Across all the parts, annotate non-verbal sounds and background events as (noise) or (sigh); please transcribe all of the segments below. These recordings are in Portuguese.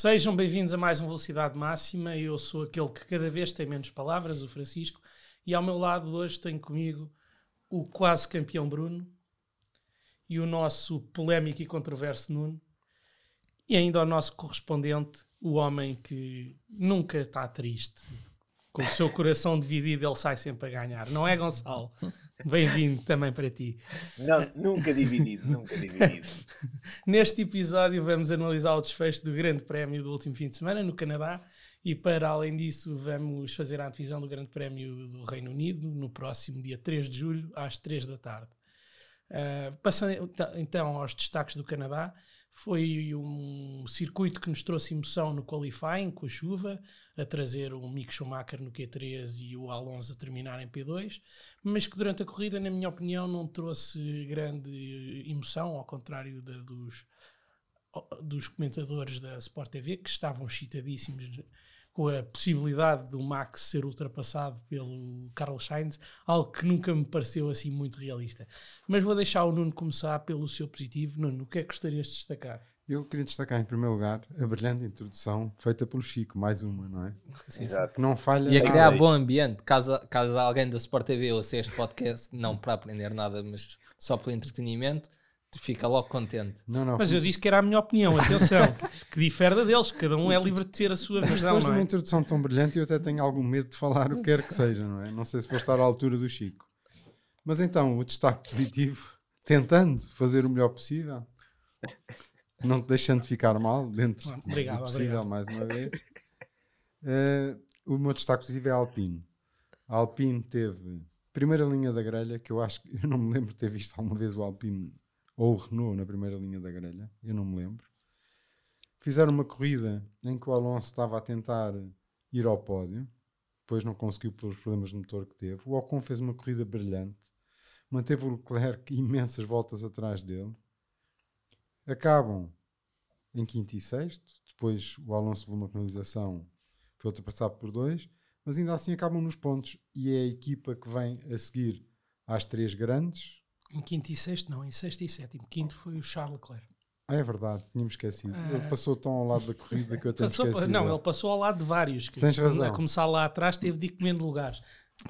Sejam bem-vindos a mais um Velocidade Máxima. Eu sou aquele que cada vez tem menos palavras, o Francisco, e ao meu lado hoje tenho comigo o quase campeão Bruno e o nosso polémico e controverso Nuno, e ainda o nosso correspondente, o homem que nunca está triste. Com o seu coração (laughs) dividido, ele sai sempre a ganhar. Não é, Gonçalo? Bem-vindo também para ti. Não, nunca dividido, nunca dividido. (laughs) Neste episódio vamos analisar o desfecho do Grande Prémio do último fim de semana no Canadá e para além disso vamos fazer a antevisão do Grande Prémio do Reino Unido no próximo dia 3 de julho às 3 da tarde. Uh, passando então aos destaques do Canadá, foi um circuito que nos trouxe emoção no qualifying, com a chuva, a trazer o Mick Schumacher no Q3 e o Alonso a terminar em P2, mas que durante a corrida, na minha opinião, não trouxe grande emoção, ao contrário da, dos, dos comentadores da Sport TV, que estavam excitadíssimos com a possibilidade do Max ser ultrapassado pelo Carlos Sainz, algo que nunca me pareceu assim muito realista. Mas vou deixar o Nuno começar pelo seu positivo. Nuno, o que é que gostarias de destacar? Eu queria destacar em primeiro lugar a brilhante introdução feita pelo Chico, mais uma, não é? Sim, Exato. Não falha. E a criar bom ambiente, caso, caso alguém da Sport TV ouça este podcast, não para aprender nada, mas só pelo entretenimento, fica logo contente. Não, não, Mas eu disse que era a minha opinião, atenção, (laughs) que difere da deles, cada um é livre de ter a sua visão. Depois de uma é? introdução tão brilhante, eu até tenho algum medo de falar o que quer que seja, não é? Não sei se vou estar à altura do Chico. Mas então, o destaque positivo, tentando fazer o melhor possível, não te deixando ficar mal dentro obrigado, do possível, obrigado. mais uma vez. Uh, o meu destaque positivo é a Alpine. A Alpine teve primeira linha da grelha, que eu acho que eu não me lembro de ter visto alguma vez o Alpine ou Renault na primeira linha da grelha, eu não me lembro. Fizeram uma corrida em que o Alonso estava a tentar ir ao pódio, depois não conseguiu pelos problemas de motor que teve. O Ocon fez uma corrida brilhante, manteve o Leclerc (laughs) imensas voltas atrás dele. Acabam em quinto e sexto, depois o Alonso levou uma penalização, foi ultrapassado por dois, mas ainda assim acabam nos pontos e é a equipa que vem a seguir às três grandes, em quinto e sexto, não, em sexto e sétimo. Quinto foi o Charles Leclerc. É verdade, tínhamos esquecido. Uh, ele passou tão ao lado da corrida que eu tenho passou, esquecido. Não, ele passou ao lado de vários. Que, Tens razão. A começar lá atrás teve de ir comendo lugares.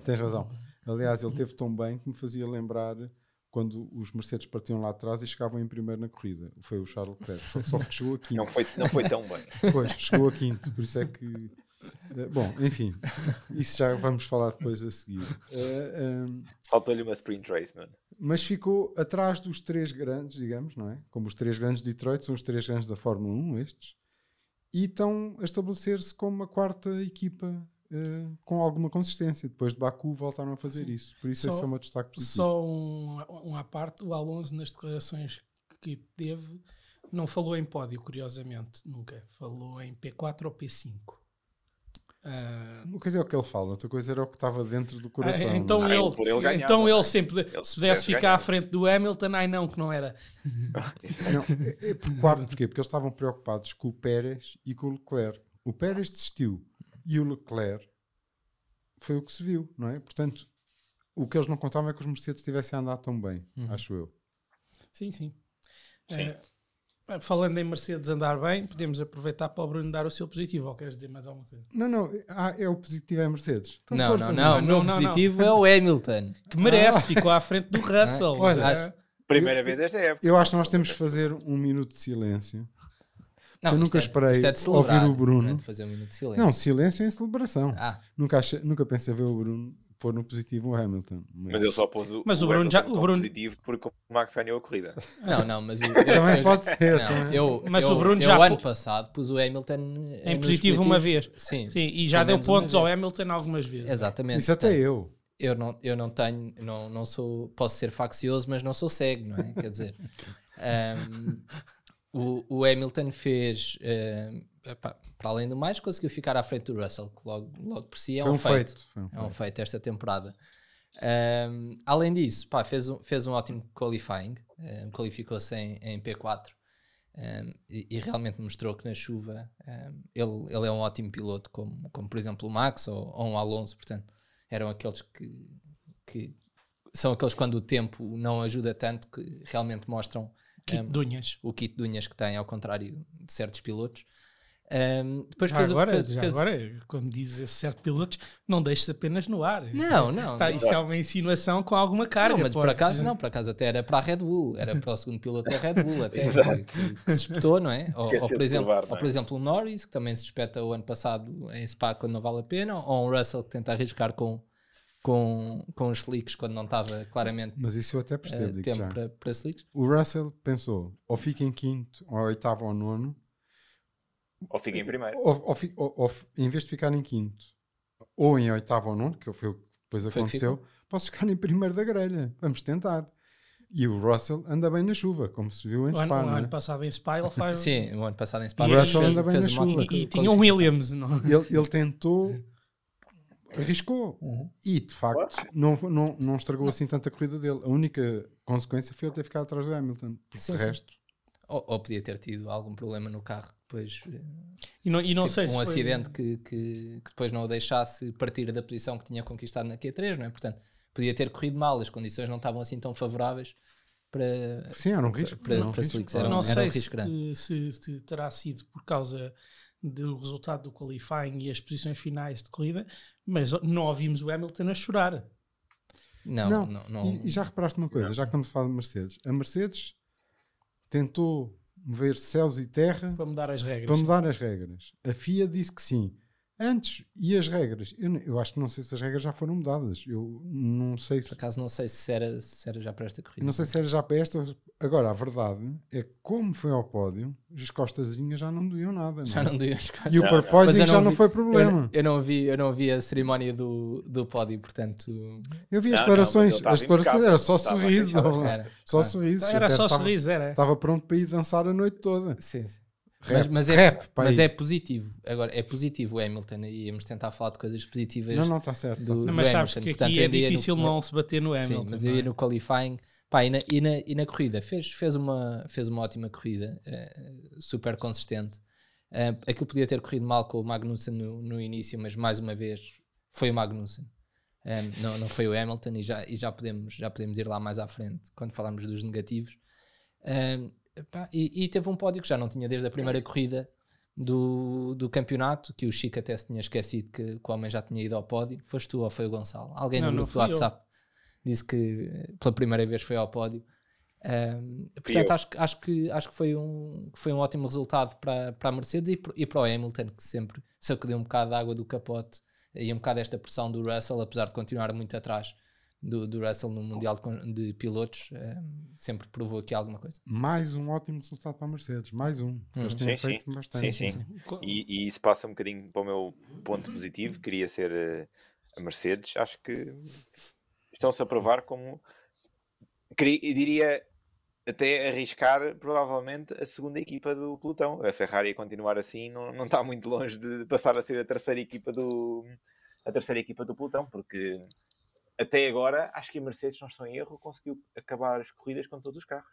Tens razão. Aliás, ele teve tão bem que me fazia lembrar quando os Mercedes partiam lá atrás e chegavam em primeiro na corrida. Foi o Charles Leclerc. Só, só que chegou a quinto. Não foi, não foi tão bem. Pois, chegou a quinto. Por isso é que bom, enfim, isso já vamos falar depois a seguir. Uh, eh, um, ehm, Faltou-lhe uma sprint race, não é? Mas ficou atrás dos três grandes, digamos, não é? Como os três grandes de Detroit são os três grandes da Fórmula 1, estes, e estão a estabelecer-se como uma quarta equipa uh, com alguma consistência. Depois de Baku voltaram a fazer Sim. isso. Por isso só, esse é o meu destaque positivo. Só um, um à parte, o Alonso nas declarações que teve não falou em pódio, curiosamente, nunca. Falou em P4 ou P5. Uh, uma coisa é o que ele fala, outra coisa era o que estava dentro do coração. Ah, então é? ele, ele ganhava, então ele sempre, ele se pudesse ficar ganhava. à frente do Hamilton, ai não, que não era. (laughs) não, é, é por quarto, porquê? Porque eles estavam preocupados com o Pérez e com o Leclerc. O Pérez desistiu e o Leclerc foi o que se viu, não é? Portanto, o que eles não contavam é que os Mercedes tivessem a andar tão bem, uhum. acho eu. Sim, sim. sim. Uh, Falando em Mercedes andar bem, podemos aproveitar para o Bruno dar o seu positivo, ou queres dizer mais alguma coisa? Não, não, ah, é o positivo é Mercedes. Então, não, força, não, não, não, o positivo é o Hamilton. Que merece, ah. ficou à frente do Russell. Olha, acho, primeira eu, vez desta época. Eu acho que nós temos de fazer um minuto de silêncio. Não, eu nunca é, esperei é ouvir o Bruno. Não, é de fazer um minuto de silêncio. Não, silêncio em celebração. Ah. Nunca, achei, nunca pensei ver o Bruno pôr no positivo o Hamilton. Mas, mas ele só pôs o, mas o, o Bruno já, o Bruno... positivo porque o Max ganhou a corrida. Não, não, mas o, eu, (laughs) também eu, pode ser. Não, eu, mas eu, o Bruno eu, já ano passado pus o Hamilton em positivo uma vez. Sim. Sim e já deu pontos ao Hamilton algumas vezes. Exatamente. Isso até eu. Eu não, eu não tenho, não, não sou, posso ser faccioso, mas não sou cego, não é? Quer dizer, (laughs) um, o, o Hamilton fez um, para além do mais, conseguiu ficar à frente do Russell, que logo, logo por si é um, um, feito. feito. Um é um feito esta temporada. Um, além disso, pá, fez, um, fez um ótimo qualifying, um, qualificou-se em, em, P4 e, e, realmente mostrou que na chuva ele, ele é um ótimo piloto, como, como por exemplo o Max ou, ou um Alonso. Portanto, eram aqueles que, que são aqueles quando o tempo não ajuda tanto que realmente mostram kit um, o kit de unhas que têm, ao contrário de certos pilotos. Um, depois Já fez, o- agora, fez, já fez- agora, quando dizes esse certo pilotos, não deixes apenas no ar. Não, não. Tá, não. isso é uma insinuação com alguma carga. Não, mas por acaso não, por acaso até era para a Red Bull, era para o segundo piloto da Red Bull, até (laughs) Exato. que, que- que se espetou, não é? (laughs) Ou, ou, por exemplo, provar, não ou é? por exemplo o Norris, que também se espeta o ano passado em Spa quando não vale a pena, ou um Russell que tenta arriscar com, com, com os slicks quando não estava claramente Mas isso eu até percebo, digo tempo para, para slicks. O Russell pensou, ou fica em quinto, ou oitavo ou nono, Ou fica em primeiro. ou, ou ou- ou em vez de ficar em quinto, ou em oitavo ou nono, que foi o que depois Foi o que aconteceu, posso ficar em primeiro da grelha. Vamos tentar. E o Russell anda bem na chuva, como se viu em O ano, Spa, o não é? ano passado em Spa ele faz. (laughs) Sim, o ano passado em Spa O Russell fez, anda bem na chuva. E, e tinha um. Williams. Não? Ele, ele tentou, arriscou. Uhum. E, de facto, não, não, não estragou assim tanta corrida dele. A única consequência foi ele ter ficado atrás do Hamilton. Porque Sim, de sim. resto, Ou, ou podia ter tido algum problema no carro depois eh, E não, e não tipo, sei um se foi- acidente que, que, que depois não o deixasse partir da posição que tinha conquistado na Q3, não é? Portanto, podia ter corrido mal, as condições não estavam assim tão favoráveis para, sim, era um risco. para- era um para risco, slicks, claro. era um- não sei risco grande. se, se, se terá sido por causa do resultado do qualifying e as posições finais de corrida, mas não ouvimos o Hamilton a chorar. Não, Não, não, não, E, e já reparaste uma coisa, já que estamos a falar de Mercedes, a Mercedes tentou mover céus e terra para mudar as regras. para mudar as regras. A FIA disse que sim. Antes, e as regras? Eu, eu acho que não sei se as regras já foram mudadas. Eu não sei por se, acaso não sei se era, se era já para esta corrida. não sei se era já para esta. Agora, a verdade é que, como foi ao pódio, as costazinhas já não doíam nada. Já não é? não doía os E o Não, porpoising eu já não vi- foi Eu, problema. eu não vi, eu não vi a cerimónia do, do pódio, portanto. Eu vi as Não, não, declarações, as declarações era só sorriso. Era. Só sorriso. Era só sorriso, era. Estava pronto para ir dançar a noite toda. Sim, sim. Rap, mas, mas, é, rap, mas é positivo. Agora, é positivo o Hamilton e íamos tentar falar de coisas positivas. Não, não, está certo. tá do- certo. Não, mas do sabes Hamilton. que Portanto, é ia no- difícil não se bater no Hamilton. Sim, mas eu ia é? no qualifying. Pá, e, na, e, na, e na corrida, fez, fez, uma, fez uma ótima corrida, eh, super consistente. Eh, aquilo podia ter corrido mal com o Magnussen no, no início, mas mais uma vez foi o Magnussen. Eh, não, não foi o Hamilton e, já, e já, podemos, já podemos ir lá mais à frente quando falarmos dos negativos. Eh, pá, e, e teve um pódio que já não tinha desde a primeira corrida do, do campeonato, que o Chico até se tinha esquecido que, que o homem já tinha ido ao pódio. Foste tu ou foi o Gonçalo? Alguém Não, no grupo do fui eu. WhatsApp disse que eh, pela primeira vez foi ao pódio. Ahm, portanto, acho, que- acho, que, acho que, foi um, foi um ótimo resultado para, para a Mercedes e, e para o Hamilton, que sempre sacudiu um bocado de água do capote e um bocado esta pressão do Russell, apesar de continuar muito atrás do, do Russell no Mundial de, Pilotos, ahm, sempre provou aqui alguma coisa. Mais um ótimo resultado para a Mercedes. Mais um. Uhum. têm Sim, feito sim. bastante. Sim, sim. E, e isso passa um bocadinho para o meu ponto positivo, queria ser eh, a Mercedes. Acho que estão-se a provar como. Queria, diria até arriscar provavelmente a segunda equipa do pelotão. A Ferrari a continuar assim não, não está muito longe de passar a ser a terceira equipa do a terceira equipa do pelotão, porque até agora acho que a Mercedes, não estou em erro, conseguiu acabar as corridas com todos os carros.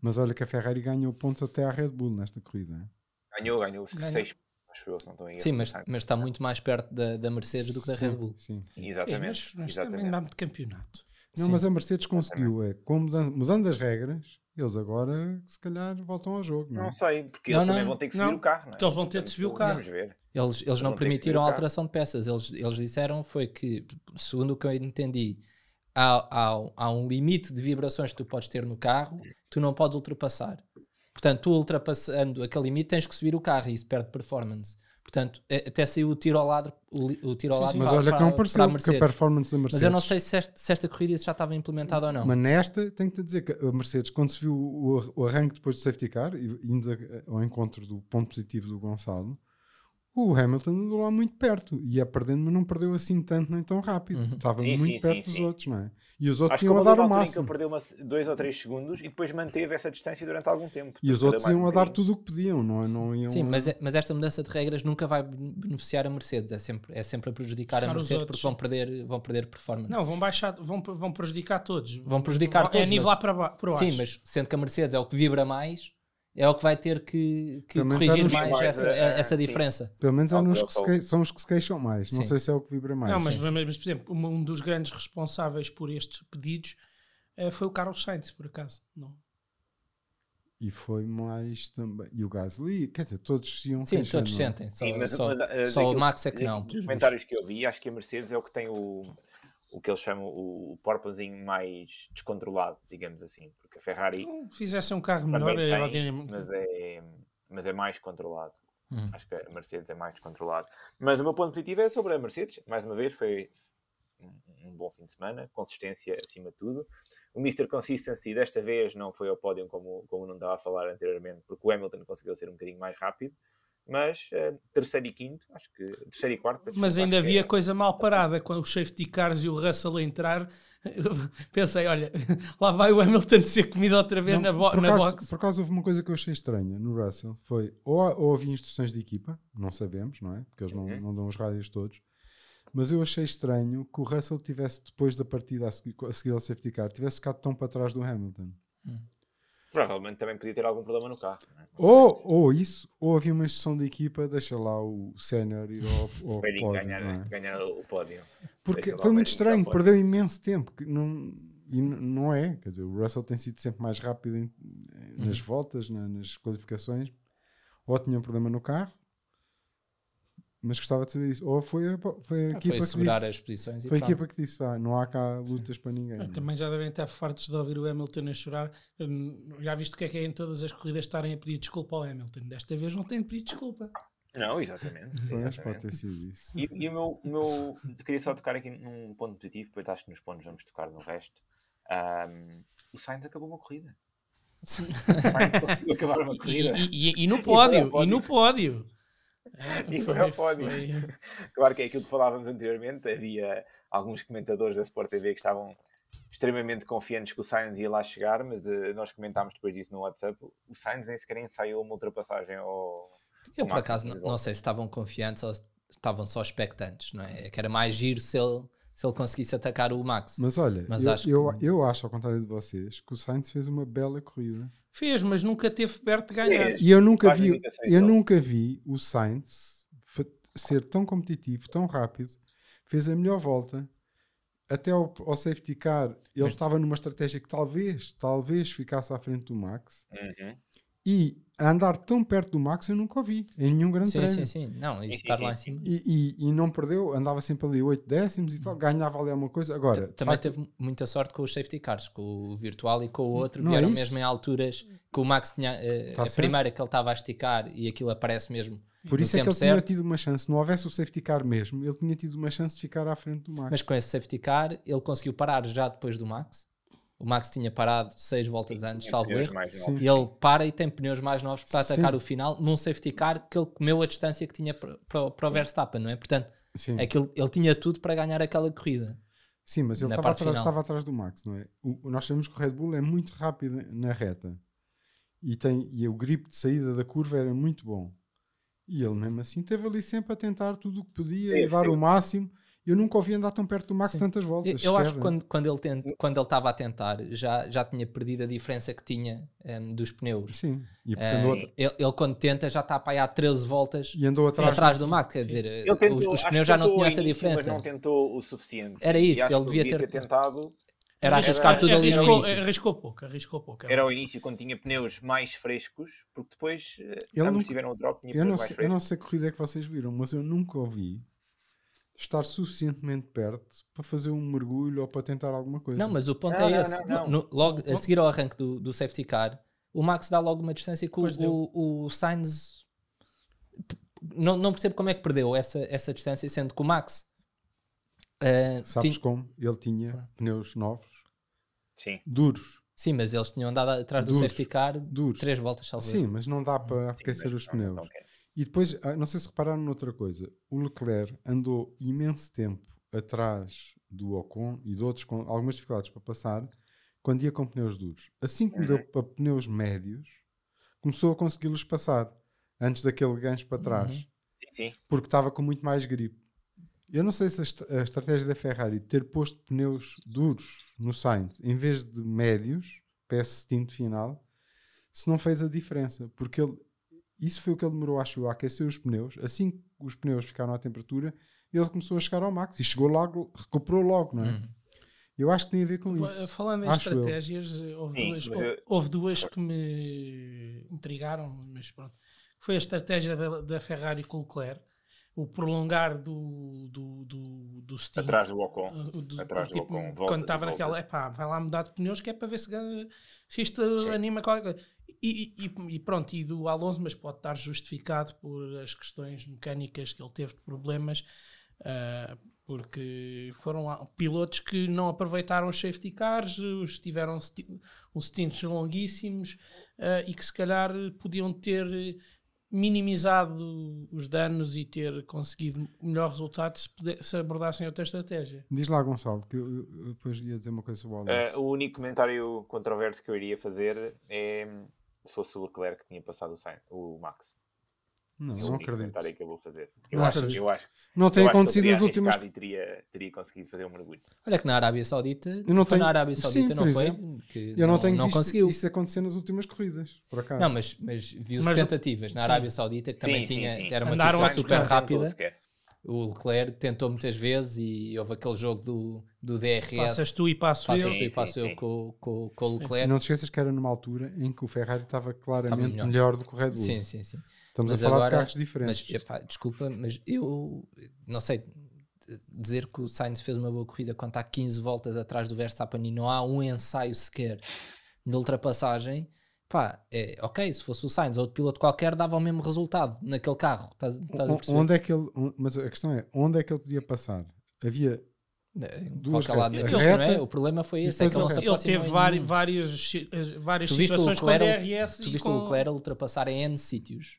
Mas olha que a Ferrari ganhou pontos até à Red Bull nesta corrida. Ganhou, ganhou Ganhou. seis, acho eu, se não estou em erro. Sim, mas, mas está muito mais perto da, da Mercedes do que da Red Sim, Bull. Sim, sim. Exatamente. Sim, mas, mas também exatamente. dá de campeonato. Não, Sim. mas a Mercedes conseguiu, é, com mudan- mudando as regras, eles agora se calhar voltam ao jogo. Não, é? Não sei, porque Não, eles não, também vão ter que subir não, o carro, não é? porque eles vão ter de subir o carro. Vamos ver. Eles, eles não ter que permitiram a alteração de peças. Eles, eles disseram foi que, segundo o que eu entendi, há, há, há um limite de vibrações que tu podes ter no carro que tu não podes ultrapassar. Portanto, tu ultrapassando aquele limite tens que subir o carro e isso perde performance. Portanto, é- até saiu o tiro ao lado, o, o tiro ao lado Mas para, olha que não pareceu que a performance da Mercedes. Mas eu não sei se esta, se esta corrida isso já estava implementado ou não. Mas nesta, tenho-te dizer que a Mercedes, quando se viu o, o arranque depois do safety car, e indo a- ao encontro do ponto positivo do Gonçalo, o Hamilton andou lá muito perto. Ia perdendo, mas não perdeu assim tanto nem tão rápido. Uhum. Estava Sim, muito sim, perto sim, dos sim. outros, não é? E os outros Acho iam a dar o máximo. ele perdeu uma, dois ou três segundos e depois manteve essa distância durante algum tempo. E os outros iam a um dar bocadinho. tudo o que podiam, não, é? não iam Sim, a- mas, é- mas esta mudança de regras nunca vai beneficiar a Mercedes. É sempre, é sempre a prejudicar a Claro, os Mercedes porque vão perder, vão perder performance. Não, vão baixar, vão, vão prejudicar todos. Vão prejudicar É todos, nivelar mas- para, ba- para baixo. Sim, mas sendo que a Mercedes é o que vibra mais, é o que vai ter que, que corrigir mais, mais, essa, eh, essa sim. diferença. Pelo menos é é que só- que- são os que se queixam mais. Não Sim. sei se é o que vibra mais. Não, mas, sim. mas, por exemplo, um um dos grandes responsáveis por estes pedidos eh, foi o Carlos Sainz, por acaso. Não. E foi mais também. E o Gasly, quer dizer, todos se iam Sim, todos não é? sentem. Só, Sim, mas- só, mas, ah, só o Max é que não. Dos comentários que eu vi, acho que a Mercedes é o que tem o, o que eles chamam o porpoising mais descontrolado, digamos assim. Porque a Ferrari Não Fizesse um carro melhor, tem, aerodinamicamente. mas, é, mas é mais controlado. Hum. Acho que a Mercedes é mais descontrolado. Mas o meu ponto positivo é sobre a Mercedes. Mais uma vez, foi um- um bom fim de semana, consistência acima de tudo. O Mr. Consistency desta vez não foi ao pódio como, como não estava a falar anteriormente, porque o Hamilton conseguiu ser um bocadinho mais rápido. Mas eh, terceiro e quinto, acho que terceiro e quarto. Mas ainda havia é- coisa mal parada quando os safety cars e o Russell a entrar. (laughs) Pensei, olha, (laughs) lá vai o Hamilton (laughs) ser comido outra vez Não, na, bo por, na acaso, box. por acaso houve uma coisa que eu achei estranha no Russell. Foi ou, ou havia instruções de equipa, não sabemos, não é? Porque eles não, Uhum. não dão os rádios todos. Mas eu achei estranho que o Russell tivesse, depois da partida a seguir, a seguir ao safety car, tivesse ficado tão para trás do Hamilton. Provavelmente também podia ter algum problema no carro. não é? Ou, ou isso, ou havia uma instrução de equipa, deixa lá o sénior ir ao, ao pódio, ganhar, é? ganhar o pódio. Porque Deixa foi muito estranho, perdeu imenso tempo. Que não, e não é, quer dizer, o Russell tem sido sempre mais rápido em- nas voltas, na- nas qualificações, ou tinha um problema no carro, mas gostava de saber isso. Ou foi a, foi a Ah, equipa Foi que segurar disse, as posições e foi a equipa que disse, "Vá, não há cá lutas para ninguém. Ah? Também já devem estar fartos de ouvir o Hamilton a chorar. Hum, Já viste o que é que é em todas as corridas estarem a pedir desculpa ao Hamilton? Desta vez não tem de pedir desculpa. Não, exatamente. Pois, pode exatamente. ter sido isso. E, e o meu, o meu. Queria só tocar aqui num ponto positivo, depois acho que nos pontos vamos tocar no resto. Ahm, o Sainz acabou uma corrida. O Sainz acabar uma (laughs) corrida. e- e- e no pódio, e no pódio. Foi- Claro que é aquilo que falávamos anteriormente. Havia alguns comentadores da Sport TV que estavam extremamente confiantes que o Sainz ia lá chegar, mas eh, nós comentámos depois disso no WhatsApp. O Sainz nem sequer ensaiou uma ultrapassagem ao. Eu, ao por acaso, não, não sei se estavam confiantes ou se estavam só expectantes, não é? É Que era mais giro se ele, se ele conseguisse atacar o Max. Mas olha, Mas eu, acho eu, que- eu acho, ao contrário de vocês, que o Sainz fez uma bela corrida. Fez, mas nunca teve perto de ganhar. E eu nunca Faz vi, eu dele. nunca vi o Sainz ser tão competitivo, tão rápido. Fez a melhor volta até ao, ao safety car. Ele estava numa estratégia que talvez, talvez ficasse à frente do Max. Uhum. E andar tão perto do Max eu nunca o vi em nenhum grande Sim, prémio. sim, sim. Não, sim, estar lá em cima. E, e- e não perdeu, andava sempre ali 8 décimos e tal, ganhava ali alguma coisa. Agora, Também facto, teve muita sorte com os safety cars, com o virtual e com o outro. Não é vieram isso? mesmo em alturas que o Max tinha eh, Tá a certo. primeira que ele estava a esticar e aquilo aparece mesmo. por no isso é que ele tinha certo. tido uma chance. Se não houvesse o safety car mesmo, ele tinha tido uma chance de ficar à frente do Max. Mas com esse safety car, ele conseguiu parar já depois do Max. O Max tinha parado seis voltas antes, salvo erro. Sim. E ele para e tem pneus mais novos para Sim. atacar o final num safety car que ele comeu a distância que tinha para, para, para o Verstappen, não é? Portanto, Sim. aquilo, ele tinha tudo para ganhar aquela corrida. Sim, mas ele estava atrás, estava atrás do Max, não é? O, nós sabemos que o Red Bull é muito rápido na reta e, tem, e o grip de saída da curva era muito bom. E ele mesmo assim esteve ali sempre a tentar tudo o que podia Sim, e dar sim. o máximo. Eu nunca ouvi andar tão perto do Max Sim. tantas Eu, voltas. eu acho sequer, que quando, quando ele tent, quando ele estava a tentar já, já tinha perdido a diferença que tinha em, dos pneus. Sim, e, Eh, andou, sim. atra- ele, ele quando tenta já está para aí há 13 voltas e andou atrás, atrás, do Max, quer Sim. dizer, Ele tentou, os, os acho pneus já não tinham essa diferença. Mas não tentou o suficiente. Era isso, acho ele devia ter- tentado. Era arriscar era- tudo ali no arriscou, início. arriscou pouco, arriscou pouco. Era ao início quando tinha pneus mais frescos, porque depois eh, Ele ambos nunca- tiveram o drop tinha Eu não, sei, eu frescos. não sei que corrida é que vocês viram, mas eu nunca ouvi estar suficientemente perto para fazer um mergulho ou para tentar alguma coisa. Não, mas o ponto Não, é não, esse. não, não. No- logo a seguir ao arranque do, do safety car, o Max dá logo uma distância que o, o, o Sainz não, não percebo como é que perdeu essa, essa distância, sendo que o Max eh, Sabes tinha- como? Ele tinha pneus novos, Sim. duros, sim, mas eles tinham andado atrás do Duros. safety car duros. três voltas, salvo Sim, mas não dá para aquecer os não- pneus. não quero. E depois, ah, não sei se repararam noutra coisa, o Leclerc andou imenso tempo atrás do Ocon e de outros com algumas dificuldades para passar quando ia com pneus duros. Assim que mudou Uhum. para pneus médios, começou a conseguir-los passar antes daquele gancho para trás, Uhum. Sim, sim. porque estava com muito mais gripe. Eu não sei se a, est- a estratégia da Ferrari de ter posto pneus duros no Sainz em vez de médios esse stint final, se não fez a diferença, porque ele, isso foi o que ele demorou, acho eu, a aquecer os pneus. Assim que os pneus ficaram à temperatura, ele começou a chegar ao max e chegou logo, recuperou logo, não é? Uhum. Eu acho que tem a ver com isso. Falando em Acho estratégias, houve, Sim, duas, eu- houve duas que me intrigaram, mas pronto. Foi a estratégia da, da Ferrari com o Leclerc, o prolongar do, do, do, do stint. Atrás do Ocon. Do- Atrás do tipo, Ocon, voltas quando estava naquela, epá, vai lá mudar de pneus que é para ver se, ganha- se isto Sim. anima qualquer coisa. E, e- e pronto, e do Alonso, mas pode estar justificado por as questões mecânicas que ele teve de problemas, ah, porque foram lá pilotos que não aproveitaram os safety cars, os tiveram uns stints longuíssimos ah, e que se calhar podiam ter minimizado os danos e ter conseguido melhor resultado se, puder- se abordassem outra estratégia. Diz lá, Gonçalo, que eu, eu- depois ia dizer uma coisa sobre o Alonso. Eh, o único comentário controverso que eu iria fazer é se fosse o Leclerc que tinha passado o, Sainz, o Max. não, É o não acredito. que eu vou fazer. Eu Não acho, acredito. eu acho, Não tem eu acho que ele acontecido teria nas últimas. E teria, teria conseguido fazer um mergulho. Olha que na Arábia Saudita, Eu não foi tenho- na Arábia Sim, Saudita, por não foi? exemplo. Que Eu não, tenho não visto conseguiu. isso acontecer nas últimas corridas, por acaso. Não, mas, mas viu-se Mas- tentativas na sim. Arábia Saudita que também Sim, sim, tinha, sim. era uma Andaram super rápida. O Leclerc tentou muitas vezes e houve aquele jogo do, do DRS. Passas tu e passo Passas eu. tu e passo sim, eu sim. com, com, com o E Leclerc. não te esqueças que era numa altura em que o Ferrari estava claramente melhor. melhor. do que o Red Bull. Sim, sim, sim. Estamos Mas a falar agora- de carros diferentes. Mas, epá, desculpa, mas eu não sei dizer que o Sainz fez uma boa corrida quando está 15 voltas atrás do Verstappen e não há um ensaio sequer de ultrapassagem. Pá, é, ok, se fosse o Sainz ou outro piloto qualquer, dava o mesmo resultado naquele carro. Estás, estás a O- onde é que ele, mas a questão é, onde é que ele podia passar? Havia Em duas lado na retas. pista, A não é? reta O problema foi esse, é que ele reta. Ele teve várias, várias situações com Leclerc, DRS tu viste com... o Leclerc ultrapassar em N sítios.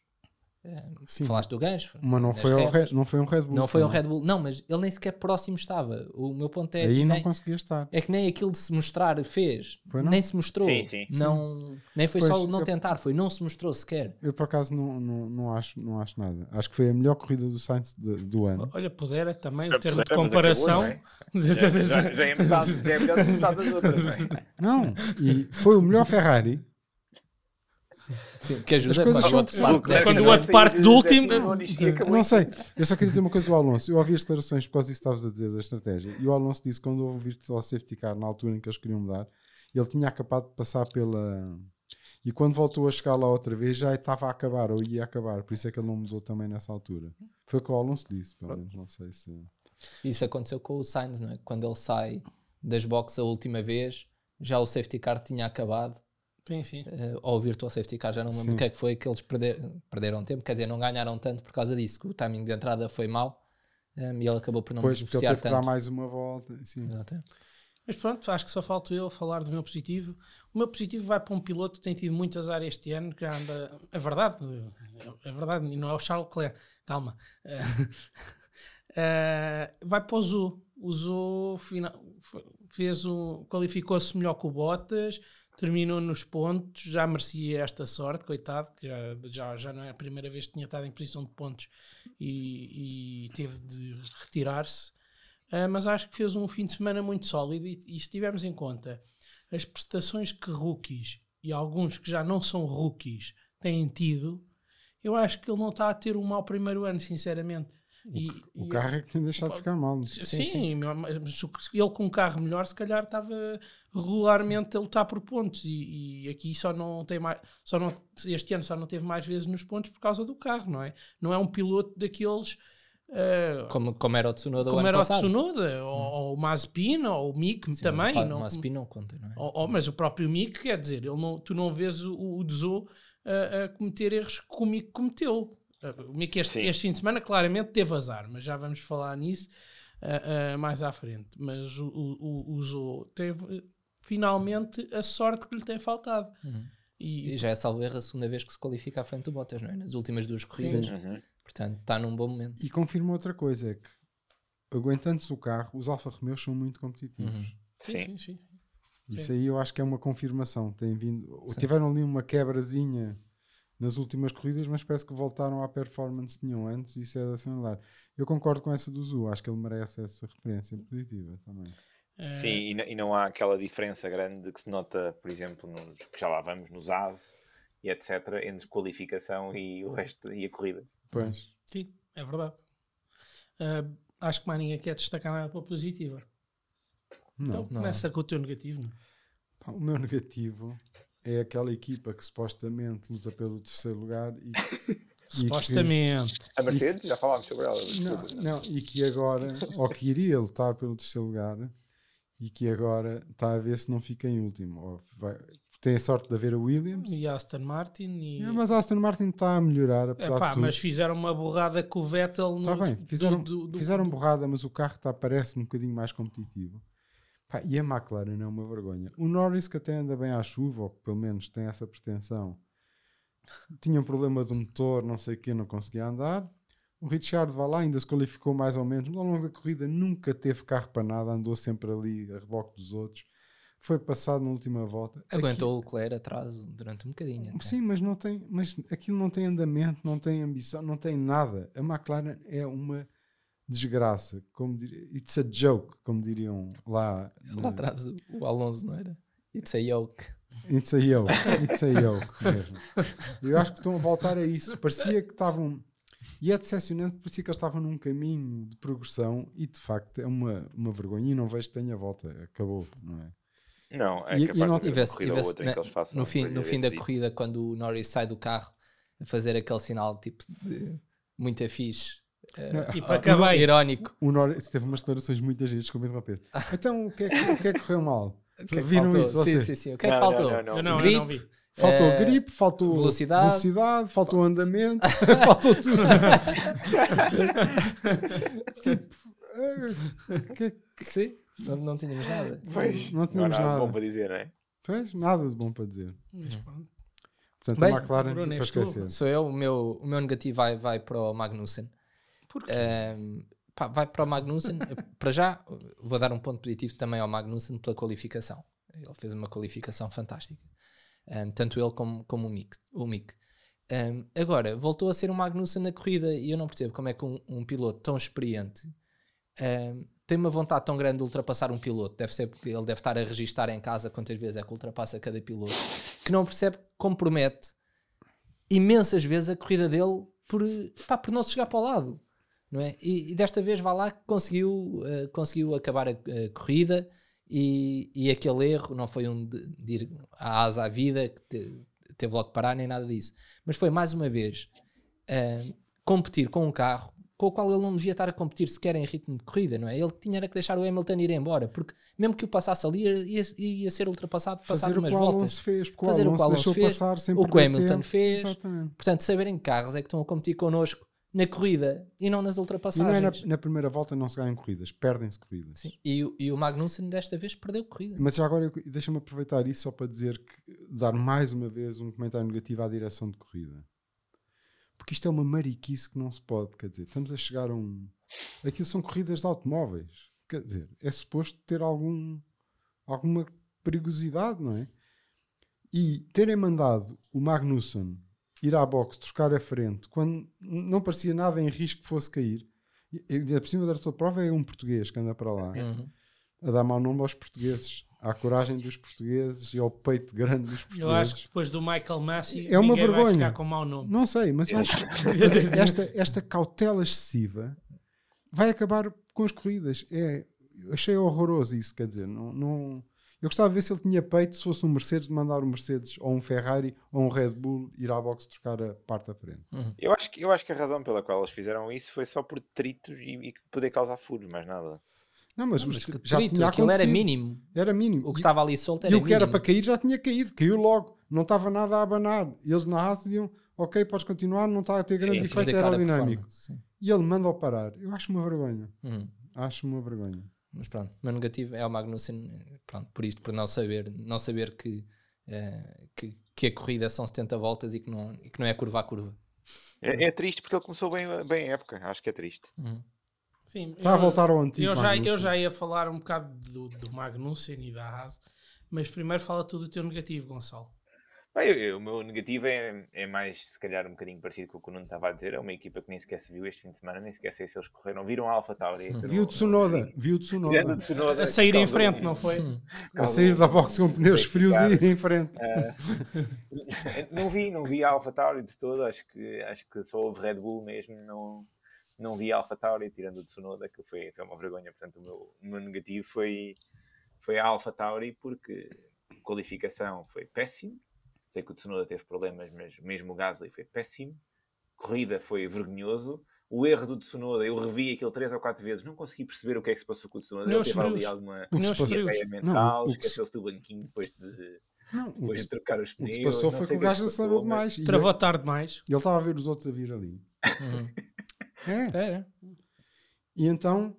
Sim, Falaste do gancho. mas não foi. Red, não foi um Red Bull. Não foi um. Red Bull. Não, mas ele nem sequer próximo estava. O meu ponto é Aí que não nem, conseguia estar. é que nem aquilo de se mostrar fez. Foi não? Nem se mostrou. Sim, sim. Não, nem foi Pois, só o não eu- tentar, foi não se mostrou sequer. Eu por acaso não, não, não, acho, não acho nada. Acho que foi a melhor corrida do Sainz de- do ano. Olha, pudera também, Já o termo de comparação. acabou, Já, já- já é metade, já é melhor que metade das outras. não é? Não, e foi o melhor Ferrari. Sim, que ajuda As coisas são- outro parte Quando o outro saiu parte do último- Não sei, eu só queria dizer uma coisa do Alonso. Eu ouvi as declarações por causa disso que estavas a dizer da estratégia. E o Alonso disse que quando houve o virtual safety car na altura em que eles queriam mudar, ele tinha acabado de passar pela. E quando voltou a chegar lá outra vez já estava a acabar ou ia acabar. Por isso é que ele não mudou também nessa altura. Foi o que o Alonso disse, pelo menos. Não sei se. Isso aconteceu com o Sainz, não é? Quando ele sai das boxes a última vez, já o safety car tinha acabado. Sim, sim. eh, ou o virtual safety car, já não me lembro o que é que foi que eles perder- perderam tempo, quer dizer, não ganharam tanto por causa disso, que o timing de entrada foi mau eh, e ele acabou por não Depois, porque ele beneficiar teve que dar tanto. mais uma volta. Sim. Mas pronto, acho que só falto eu falar do meu positivo. O meu positivo vai para um piloto que tem tido muitas áreas este ano, que anda. É verdade, é verdade, e não é o Charles Leclerc, calma. Eh, (laughs) vai para o Zu. O Zu fez um, qualificou-se melhor que o Bottas, terminou nos pontos, já merecia esta sorte, coitado, que já, já, já não é a primeira vez que tinha estado em posição de pontos e, e teve de retirar-se. Uh, mas acho que fez um fim de semana muito sólido e, e se tivermos em conta as prestações que rookies e alguns que já não são rookies têm tido, eu acho que ele não está a ter um mau primeiro ano, sinceramente. E, O carro é que tem deixado de ficar mal. Sim, sim. mas o que- ele com um carro melhor, se calhar estava regularmente a lutar por pontos e, e aqui só não tem mais, só não, este ano só não teve mais vezes nos pontos por causa do carro, não é? Não é um piloto daqueles eh, Como, como era o Tsunoda o como ano era passado. o Tsunoda, ou, ou o Mazepin, ou o Mick Sim, também. Mas, o, não- não, Mazepin não conta, não é? ou- ou- mas o próprio Mick, quer dizer, ele não, tu não vês o, o Dezo a, a cometer erros que o Mick cometeu. O Mick este, este fim de semana claramente teve azar, mas já vamos falar nisso uh, uh, mais à frente. Mas o, o, Zo teve uh, finalmente a sorte que lhe tem faltado. Uhum. E, E já é salvo erro a segunda vez que se qualifica à frente do Bottas, não é? Nas últimas duas corridas. Uhum. Portanto, está num bom momento. E confirma outra coisa: é que aguentando-se o carro, os Alfa Romeos são muito competitivos. Uhum. sim, Sim. sim, sim. Isso aí eu acho que é uma confirmação. Tem vindo, tiveram ali uma quebrazinha nas últimas corridas, mas parece que voltaram à performance que tinham antes e isso é de assinalar. Eu concordo com essa do Zu, acho que ele merece essa referência positiva também. Uh, Sim, e, n- e não há aquela diferença grande que se nota, por exemplo, nos, que já lá vamos, nos AS e etc., entre qualificação e o resto e a corrida. Pois. Sim, é verdade. Uh, acho que mais ninguém quer destacar nada para a positiva. Então Não. começa com o teu negativo. não? Pá, o meu negativo é aquela equipa que supostamente luta pelo terceiro lugar e, (laughs) e que- Supostamente. A Mercedes, já falámos sobre ela. Não, não, e que agora, ou que iria lutar pelo terceiro lugar, e que agora está a ver se não fica em último. Ou vai- tem a sorte de haver a Williams, E Aston Martin. E... É, mas a Aston Martin está a melhorar, apesar Epá, de tudo. mas fizeram uma borrada com o Vettel no. Está Tá bem, do- fizeram, do- do- fizeram borrada, mas o carro está, parece um bocadinho mais competitivo. Pá, e a McLaren é uma vergonha. O Norris, que até anda bem à chuva, ou que pelo menos tem essa pretensão, tinha um problema do motor, não sei o que, não conseguia andar. O Richard vai lá, ainda se qualificou mais ou menos, mas ao longo da corrida nunca teve carro para nada, andou sempre ali a reboque dos outros. Foi passado na última volta. Aguentou o Leclerc atrás durante um bocadinho. até. Sim, mas não tem, mas aquilo não tem andamento, não tem ambição, não tem nada. A McLaren é uma desgraça, como dir, it's a joke, como diriam lá. Lá na- atrás o, Alonso, não era? It's a yoke. It's a yoke, it's a yoke (laughs) mesmo. Eu acho que estão a voltar a isso. Parecia que estavam e é decepcionante, parecia que eles estavam num caminho de progressão e de facto é uma, uma vergonha e não vejo que tenha volta, acabou, não é? Não, é E- e não- de outra na- que eles façam no fim, no fim da corrida, quando o Norris sai do carro a fazer aquele sinal tipo de muito fixe. Eh, Tipo, ah, acabei. Irónico. O Norris teve umas declarações muito giras, desculpa interromper. (laughs) Então o que é que, o que, é que correu mal? O que é que Viram faltou? isso? Sim, sim, sim. O que é que faltou? não, não, Eu não, eu Grip, não vi. Faltou eh, gripe, faltou velocidade. velocidade, faltou andamento, (laughs) (laughs) faltou tudo. tipo, eh, que, Sim, não, não tínhamos nada. Pois, Não tínhamos nada nada. bom para dizer, não é? pois, nada de bom para dizer. Mas pronto. Portanto, Bem, a McLaren, Bruno, para esquecer. Sou eu, o meu, o meu negativo vai, vai para o Magnussen. Porquê? Ahm, pá, vai para o Magnussen. para já, vou dar um ponto positivo também ao Magnussen pela qualificação. Ele fez uma qualificação fantástica. Ahm, tanto ele como, como o Mick. O Mick. Ahm, agora, voltou a ser um Magnussen na corrida e eu não percebo como é que um, um piloto tão experiente tem uma vontade tão grande de ultrapassar um piloto. Deve ser porque ele deve estar a registar em casa quantas vezes é que ultrapassa cada piloto, que não percebe compromete imensas vezes a corrida dele por, pá, por não se chegar para o lado. Não é? e, e desta vez vai lá que conseguiu, eh, conseguiu acabar a, a corrida e, e aquele erro não foi um de, de ir à asa à vida que te- teve logo que parar nem nada disso. Mas foi mais uma vez eh, competir com um carro com o qual ele não devia estar a competir sequer em ritmo de corrida, não é? Ele tinha que deixar o Hamilton ir embora, porque mesmo que o passasse ali ia, ia, ser ultrapassado o umas voltas. Fez, Fazer o que Alonso fez, passar o que o Hamilton tempo. fez. Exatamente. Portanto, saberem que carros é que estão a competir connosco na corrida e não nas E não ultrapassagens. é na, na primeira volta não se ganham corridas, perdem-se corridas. Sim. E, o- e o Magnussen desta vez perdeu corrida. Mas já agora deixa-me aproveitar isso só para dizer que dar mais uma vez um comentário negativo à direção de corrida. Porque isto é uma mariquice que não se pode, quer dizer, estamos a chegar a um. Aquilo são corridas de automóveis. Quer dizer, é suposto ter algum, alguma perigosidade, não é? E terem mandado o Magnussen ir à boxe, trocar a frente, quando não parecia nada em risco que fosse cair. E, e, por cima da tua prova é um português que anda para lá Uhum. a dar mau nome aos portugueses, à coragem dos portugueses e ao peito grande dos portugueses. Eu acho que depois do Michael Massey É uma ninguém vai vergonha. ficar com mau nome. Não sei, mas eu acho que (laughs) esta, esta cautela excessiva vai acabar com as corridas. É, achei horroroso isso, quer dizer, não, não- eu gostava de ver se ele tinha peito, se fosse um Mercedes, de mandar um Mercedes ou um Ferrari ou um Red Bull ir à boxe trocar a parte da frente. Eu acho, que, eu acho que a razão pela qual eles fizeram isso foi só por detritos e, e poder causar furos, mais nada. Não, mas, Não, mas que já trito, tinha aquilo era mínimo. Era mínimo. O que E- estava ali solto E era o que era mínimo. para cair já tinha caído, caiu logo. Não estava nada a abanar. E eles na raça diziam: Ok, podes continuar, não está a ter grande Sim, efeito aerodinâmico. E ele manda-o parar. Eu acho uma vergonha. Uhum. Acho uma vergonha. Mas pronto, o meu negativo é o Magnussen, pronto, por isto, por não saber, não saber que, eh, que, que a corrida são 70 voltas e que não, e que não é curva a curva. É, é triste porque ele começou bem, bem a época, acho que é triste. Uhum. Sim, Está a eu- voltar ao antigo. Eu já, eu já ia falar um bocado do, do Magnussen e da Haas, mas primeiro fala tudo o teu negativo, Gonçalo. Bem, eu- eu- o meu negativo é, é mais, se calhar, um bocadinho parecido com o que o Nuno estava a dizer. É uma equipa que nem sequer se viu este fim de semana, nem sequer sei se eles correram. Viram a Alpha Tauri. Viu o Tsunoda. Viu o Tsunoda. Tsunoda, A sair em frente, um- não foi? A sair da boxe com pneus sei frios ficar. e ir em frente. (laughs) não vi, não vi a Alpha Tauri de todo. Acho que, acho que só houve Red Bull mesmo. Não, não vi a Alpha Tauri, tirando o Tsunoda, que foi, foi uma vergonha. Portanto, o meu, o meu negativo foi, foi a Alpha Tauri, porque a qualificação foi péssimo. Sei que o Tsunoda teve problemas, mas mesmo o Gasly foi péssimo. Corrida foi vergonhoso. O erro do Tsunoda, eu revi aquilo três ou quatro vezes, não consegui perceber o que é que se passou com o Tsunoda. Ele Pneus teve ali alguma Pneus Não, mental, o que se- esqueceu-se do banquinho depois de, Não, depois de trocar os o que pneus. se passou não foi sei que o é gajo acelerou demais. Travou ele tarde demais. ele estava a ver os outros a vir ali. Uhum. É. Era. E então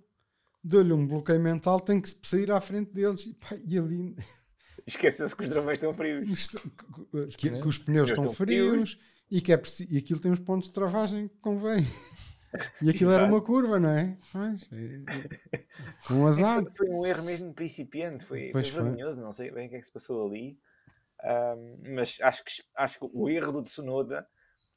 deu-lhe um bloqueio mental, tem que sair à frente deles. E, pá, e ali Esqueceu-se que os travões estão frios. isto- que, que os pneus estão estão frios e que é preci- e aquilo tem uns pontos de travagem que convém. (laughs) E aquilo era Exato. uma curva, não é? Pois, é- é um azar. Foi, foi um erro mesmo principiante, foi, Pois foi foi. vergonhoso, não sei bem o que é que se passou ali. Ahm, mas acho que, acho que o erro do Tsunoda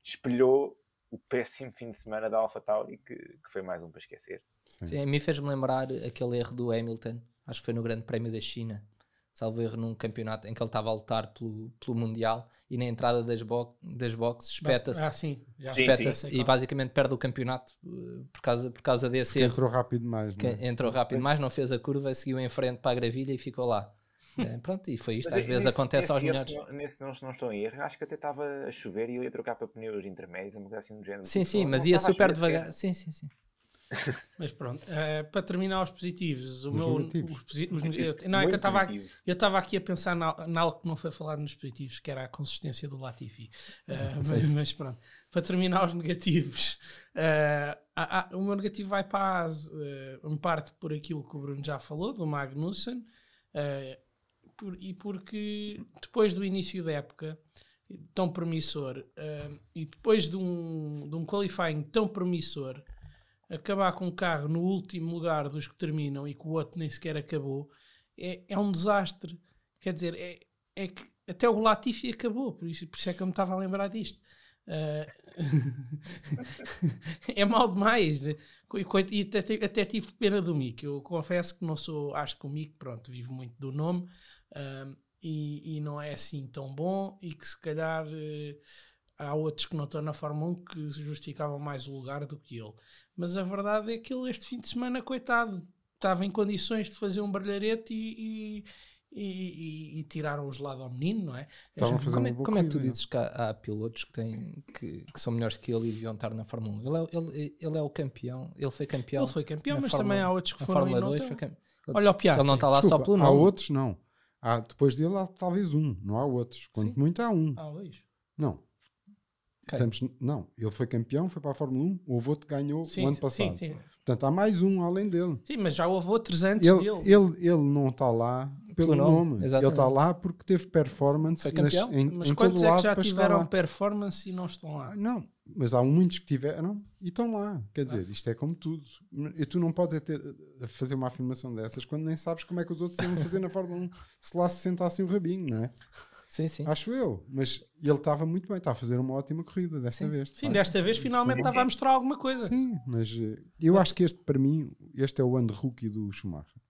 espelhou o péssimo fim de semana da AlphaTauri, que, que foi mais um para esquecer. Sim, a mim fez-me lembrar aquele erro do Hamilton, acho que foi no Grande Prémio da China, salvo erro num campeonato em que ele estava a lutar pelo, pelo Mundial e na entrada das, bo das boxes espeta-se Ah, sim. Já Sim, sei e basicamente perde o campeonato eh, por causa, por causa desse erro. Entrou rápido demais. Que não é? entrou rápido mais, não fez a curva, seguiu em frente para a gravilha e ficou lá. Eh, pronto, e foi isto. Mas Às vezes nesse- acontece nesse aos melhores. não- Nesse não, não estou em erro, acho que até estava a chover e ele ia trocar para pneus intermédios, uma coisa assim do género. Sim, Tipo, sim, mas ia super devagar. Sim, sim, sim. Mas pronto, eh, para terminar os positivos, o Os meu, negativos. os posi- os eu- não, é que eu estava positivo. eu estava aqui a pensar na, na algo que não foi falado nos positivos, que era a consistência do Latifi. Eh, mas, mas pronto, para terminar os negativos, há- há- o meu negativo vai para a em parte por aquilo que o Bruno já falou, do Magnussen, por- e porque depois do início da época tão promissor e depois de um, de um qualifying tão promissor, acabar com um carro no último lugar dos que terminam e que o outro nem sequer acabou, é, é um desastre. Quer dizer, é, é que até o Latifi acabou, por isso, por isso é que eu me estava a lembrar disto. Ah, (laughs) é mal demais. E, até, até tive pena do Mick. Eu confesso que não sou, acho que o Mick, pronto, vive muito do nome ah, e, e não é assim tão bom e que se calhar eh, há outros que não estão na Fórmula 1 que justificavam mais o lugar do que ele. Mas a verdade é que ele este fim de semana, coitado, estava em condições de fazer um brilharete e, e, e- e tiraram os lado ao menino, não é? Estavam a fazer Como é, uma boa como é que tu dizes que há, há pilotos que, têm, que, que são melhores que ele e deviam estar na Fórmula 1? Ele é, ele, ele é o campeão, ele foi campeão. Ele foi campeão, na mas Fórmula- também há outros que na foram e Fórmula não 2 estão. foi campeão. Olha o Piastri. Ele não está lá só Desculpa, pelo há nome. outros, não. Há, depois dele há talvez um, não há outros. Quanto Sim. muito há um. Ah, dois. Não. Quem? Temos- não, ele foi campeão, foi para a Fórmula 1, houve outro que ganhou Sim, o ano sim, passado. sim, Portanto, há mais um além dele. sim, mas já houve outros antes Ele, dele. ele, ele não está lá pelo Pelo nome, nome. Ele está lá porque teve performance Foi nas- campeão. em, mas em quantos é que já chegar tiveram performance e não estão lá? Ah, Não, mas há muitos que tiveram e estão lá. Quer dizer, isto é como tudo. E tu não podes é ter, fazer uma afirmação dessas quando nem sabes como é que os outros iam fazer na Fórmula 1 se lá se sentassem o rabinho, não é? Sim, sim. Acho eu. Mas ele estava muito bem, está a fazer uma ótima corrida desta Sim. vez. Sim, desta vez finalmente estava a mostrar alguma coisa. Sim, mas eh, eu acho que este, para mim, este é o ano de rookie do Schumacher.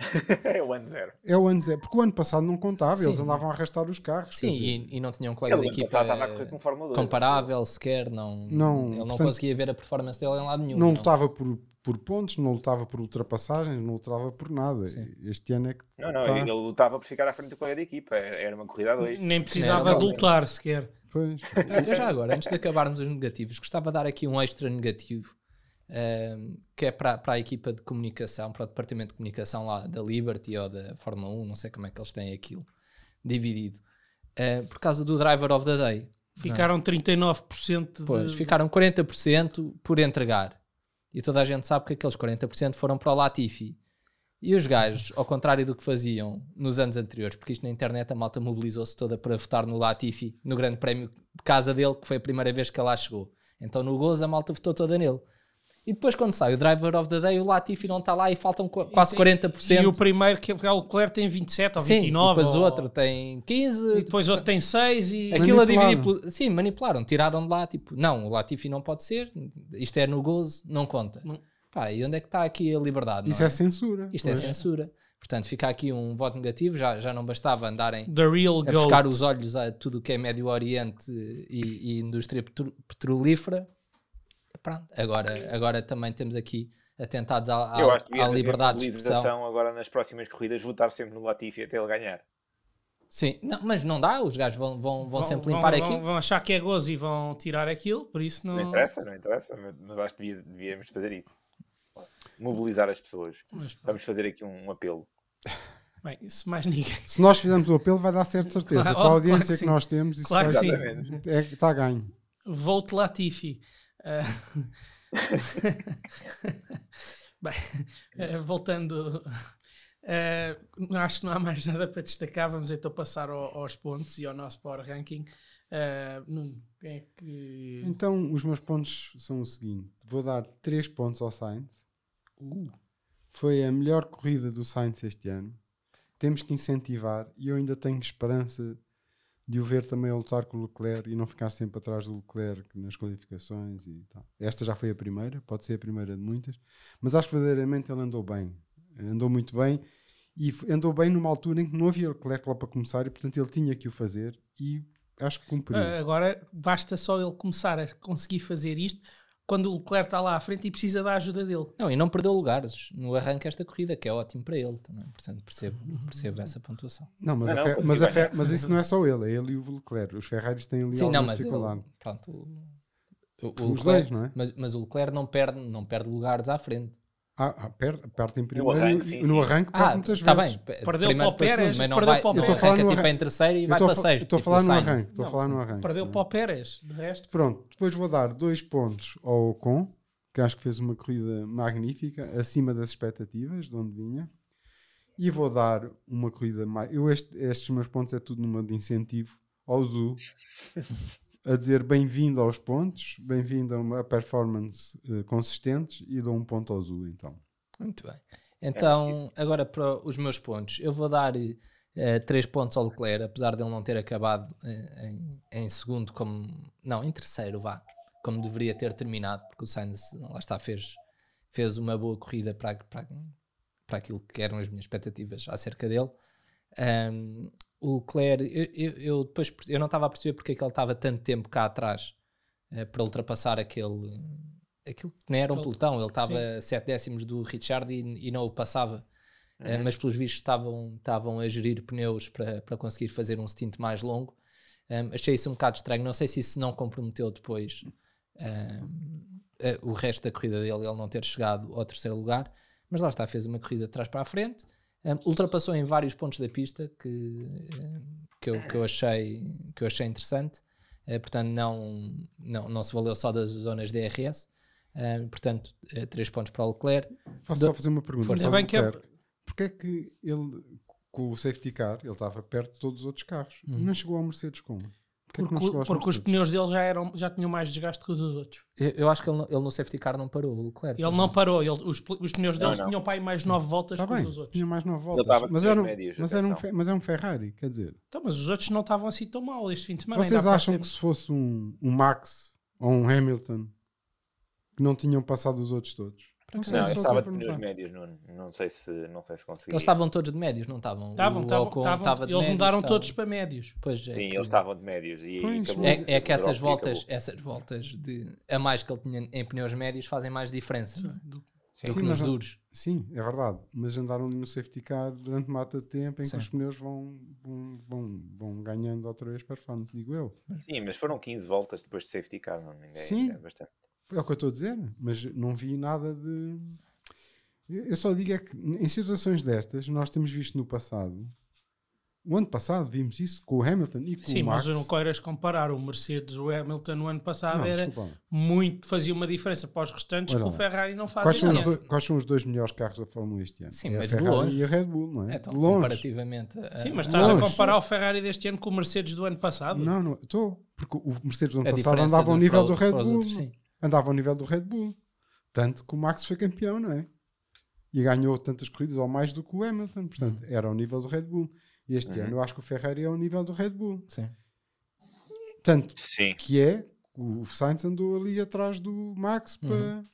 (laughs) é o ano zero. É o ano zero, porque o ano passado não contava, eles Sim. andavam a arrastar os carros. Sim, e, e não tinha um colega de equipa passado estava a correr com Fórmula 2. comparável sequer, não, Não, ele não portanto, conseguia ver a performance dele em lado nenhum. não lutava por, por pontos, não lutava por ultrapassagens, não lutava por nada. Sim. Este ano é que Não, não, tá. ele lutava por ficar à frente do colega de equipa. Era uma corrida a dois. Nem precisava Não, de não. lutar sequer. Pois. Eu já agora, antes de acabarmos os negativos, gostava de dar aqui um extra negativo, ehm, que é para, para a equipa de comunicação, para o departamento de comunicação lá da Liberty ou da Fórmula 1, não sei como é que eles têm aquilo dividido, Eh, por causa do Driver of the Day. Ficaram 39% de. Pois, ficaram 40% por entregar. E toda a gente sabe que aqueles 40% foram para o Latifi. E os gajos, ao contrário do que faziam nos anos anteriores, porque isto na internet a malta mobilizou-se toda para votar no Latifi, no grande prémio de casa dele, que foi a primeira vez que ele lá chegou. Então no Gozo a malta votou toda nele. E depois quando sai o Driver of the Day, o Latifi não está lá e faltam qu- quase 40%. E o primeiro, que é o Leclerc, tem 27 ou Sim, 29. e depois o ou- outro tem 15, E depois outro tem 6 e. Aquilo a dividir Sim, manipularam, tiraram de lá, tipo, não, o Latifi não pode ser, isto é no gozo, não conta. Não. Pá, e onde é que está aqui a liberdade? Isso não é censura. Isto é pois. censura. Portanto, fica aqui um voto negativo, já, já não bastava andarem The Real a buscar os olhos a tudo o que é Médio Oriente e, e indústria petro- petrolífera. Pronto, agora, agora também temos aqui atentados à, à, que à liberdade de expressão. agora nas próximas corridas, votar sempre no Latifi até ele ganhar. Sim, não, mas não dá, os gajos vão, vão, vão, sempre limpar vão, aquilo. Vão achar que é gozo e vão tirar aquilo, por isso não. Não interessa, não interessa, mas, acho que devia- devíamos fazer isso. Mobilizar as pessoas. Mas. Vamos fazer aqui um, um apelo. Bem, se mais ninguém. Se nós fizermos o apelo, vai dar certo certeza. Claro, Com a audiência claro que que, sim. nós temos, isso Claro que vai, sim. Exatamente. é, está ganho. Vote Latifi. Ah, (laughs) Bem, eh, voltando, eh, acho que não há mais nada para destacar. Vamos então passar ao- aos pontos e ao nosso Power Ranking. Quem é que. Então, os meus pontos são o seguinte: vou dar 3 pontos ao Sainz. Uh, Foi a melhor corrida do Sainz este ano. Temos que incentivar e eu ainda tenho esperança de o ver também a lutar com o Leclerc e não ficar sempre atrás do Leclerc nas qualificações e tal. Esta já foi a primeira, pode ser a primeira de muitas, mas acho que verdadeiramente ele andou bem. Andou muito bem e andou bem numa altura em que não havia Leclerc lá para começar e portanto ele tinha que o fazer e acho que cumpriu. agora basta só ele começar a conseguir fazer isto quando o Leclerc está lá à frente e precisa da ajuda dele. Não, e não perdeu lugares no arranque esta corrida, que é ótimo para ele também. Portanto, percebo, percebo essa pontuação. Não, mas, Não, a não, conseguiu mas, a ganhar. Mas isso não é só ele, é ele e o Leclerc. Os Ferraris têm ali Sim, não, mas ele, pronto, o, o- o Os Leclerc- dois, não é? mas, mas o Leclerc não perde, não perde lugares à frente. Ah, ah, perde, perde em primeiro arranque, e sim, no sim. arranque perde Ah, muitas está vezes. bem. Perdeu primeiro para o segundo, Pérez, mas não perdeu vai, para o não Pérez. Eu estou a falar arranca no tipo arranque. em terceiro e Eu vai para sexto. estou a tipo falar o no arranque. Estou a Não, falar no arranque. Perdeu para o Pérez, de resto. Pronto, depois vou dar dois pontos ao Ocon, que acho que fez uma corrida magnífica, acima das expectativas, de onde vinha. E vou dar uma corrida mais. Eu este- estes meus pontos é tudo numa de incentivo ao Zu, (laughs) a dizer bem-vindo aos pontos, bem-vindo a uma performance eh, consistente e dou um ponto ao Zu, então. Muito bem. Então, agora para os meus pontos. Eu vou dar eh, três pontos ao Leclerc, apesar de ele não ter acabado eh, em, em segundo, como. Não, em terceiro, vá. Como deveria ter terminado, porque o Sainz, lá está, fez, fez uma boa corrida para, para, para aquilo que eram as minhas expectativas acerca dele. Ahm, o Leclerc, eu, eu, eu depois eu não estava a perceber porque é que ele estava tanto tempo cá atrás eh, para ultrapassar aquele aquilo que não era um pelotão, ele estava sete décimos do Richard e, e não o passava. Eh, mas pelos vistos estavam, estavam a gerir pneus para, para conseguir fazer um stint mais longo. Um, achei isso um bocado estranho. Não sei se isso não comprometeu depois um, eh, o resto da corrida dele, ele não ter chegado ao terceiro lugar. Mas lá está, fez uma corrida de trás para a frente. Um, ultrapassou em vários pontos da pista que, que, eu, que, eu, achei, que eu achei interessante. Eh, portanto, não, não, não se valeu só das zonas DRS. Um, portanto, três pontos para o Leclerc. Posso Do- só fazer uma pergunta? Força. Ainda bem que é- Leclerc? Porquê é que ele, com o safety car, ele estava perto de todos os outros carros? Uhum. Não chegou ao Mercedes como? É Porque, porque os pneus dele já, eram, já tinham mais desgaste que os dos outros. Eu, eu acho que ele, no- ele no safety car não parou, o Leclerc. Ele não parou, ele, os, os pneus dele não. tinham para aí mais nove voltas Está que os bem, dos outros. tinha mais nove voltas. estava Mas era, os médios, mas, era um, mas é um Ferrari, quer dizer. Então, mas os outros não estavam assim tão mal este fim de semana. Vocês acham que se fosse um, um Max ou um Hamilton que não tinham passado os outros todos? Não sei, Não, só eu estava de pneus médios, Nuno. Não sei se, não sei se consegui. Eles estavam todos de médios, não estavam? Estavam, estavam, eles médios, mudaram todos para médios. Pois é, Sim, que- eles estavam de médios. E, Pois, e acabou- É, é que essas voltas, essas voltas de a mais que ele tinha em pneus médios fazem mais diferença não é? Do- do Sim, que nos duros. Sim, é verdade. Mas andaram no safety car durante mata de tempo em Sim. que os pneus vão, vão, vão, vão ganhando outra vez performance, digo eu. Sim, mas foram 15 voltas depois de safety car. Não, ninguém, Sim. É bastante. É o que eu estou a dizer, mas não vi nada de. Eu só digo é que em situações destas, nós temos visto no passado. O ano passado vimos isso com o Hamilton e com Sim, o Max. mas não queiras comparar o Mercedes, o Hamilton no ano passado Não, era desculpa. muito, fazia uma diferença para os restantes Olha que o. Ferrari não faz Quais são, dois, quais são os dois melhores carros da Fórmula este ano? Sim, é mas a de longe. e a Red Bull, não é? Então, de longe. comparativamente a- Sim, mas a- estás a Longe. comparar o Ferrari deste ano com o Mercedes do ano passado? Não, não, estou. Porque o Mercedes do ano a passado andava ao nível para- do Red Bull. outros, sim. Andava ao nível do Red Bull. Tanto que o Max foi campeão, não é? E ganhou tantas corridas ou mais do que o Hamilton. Portanto, Hum. era ao nível do Red Bull. E este Uhum. ano eu acho que o Ferrari é ao nível do Red Bull. Sim. Tanto Sim. que é, o Sainz andou ali atrás do Max Uhum. para.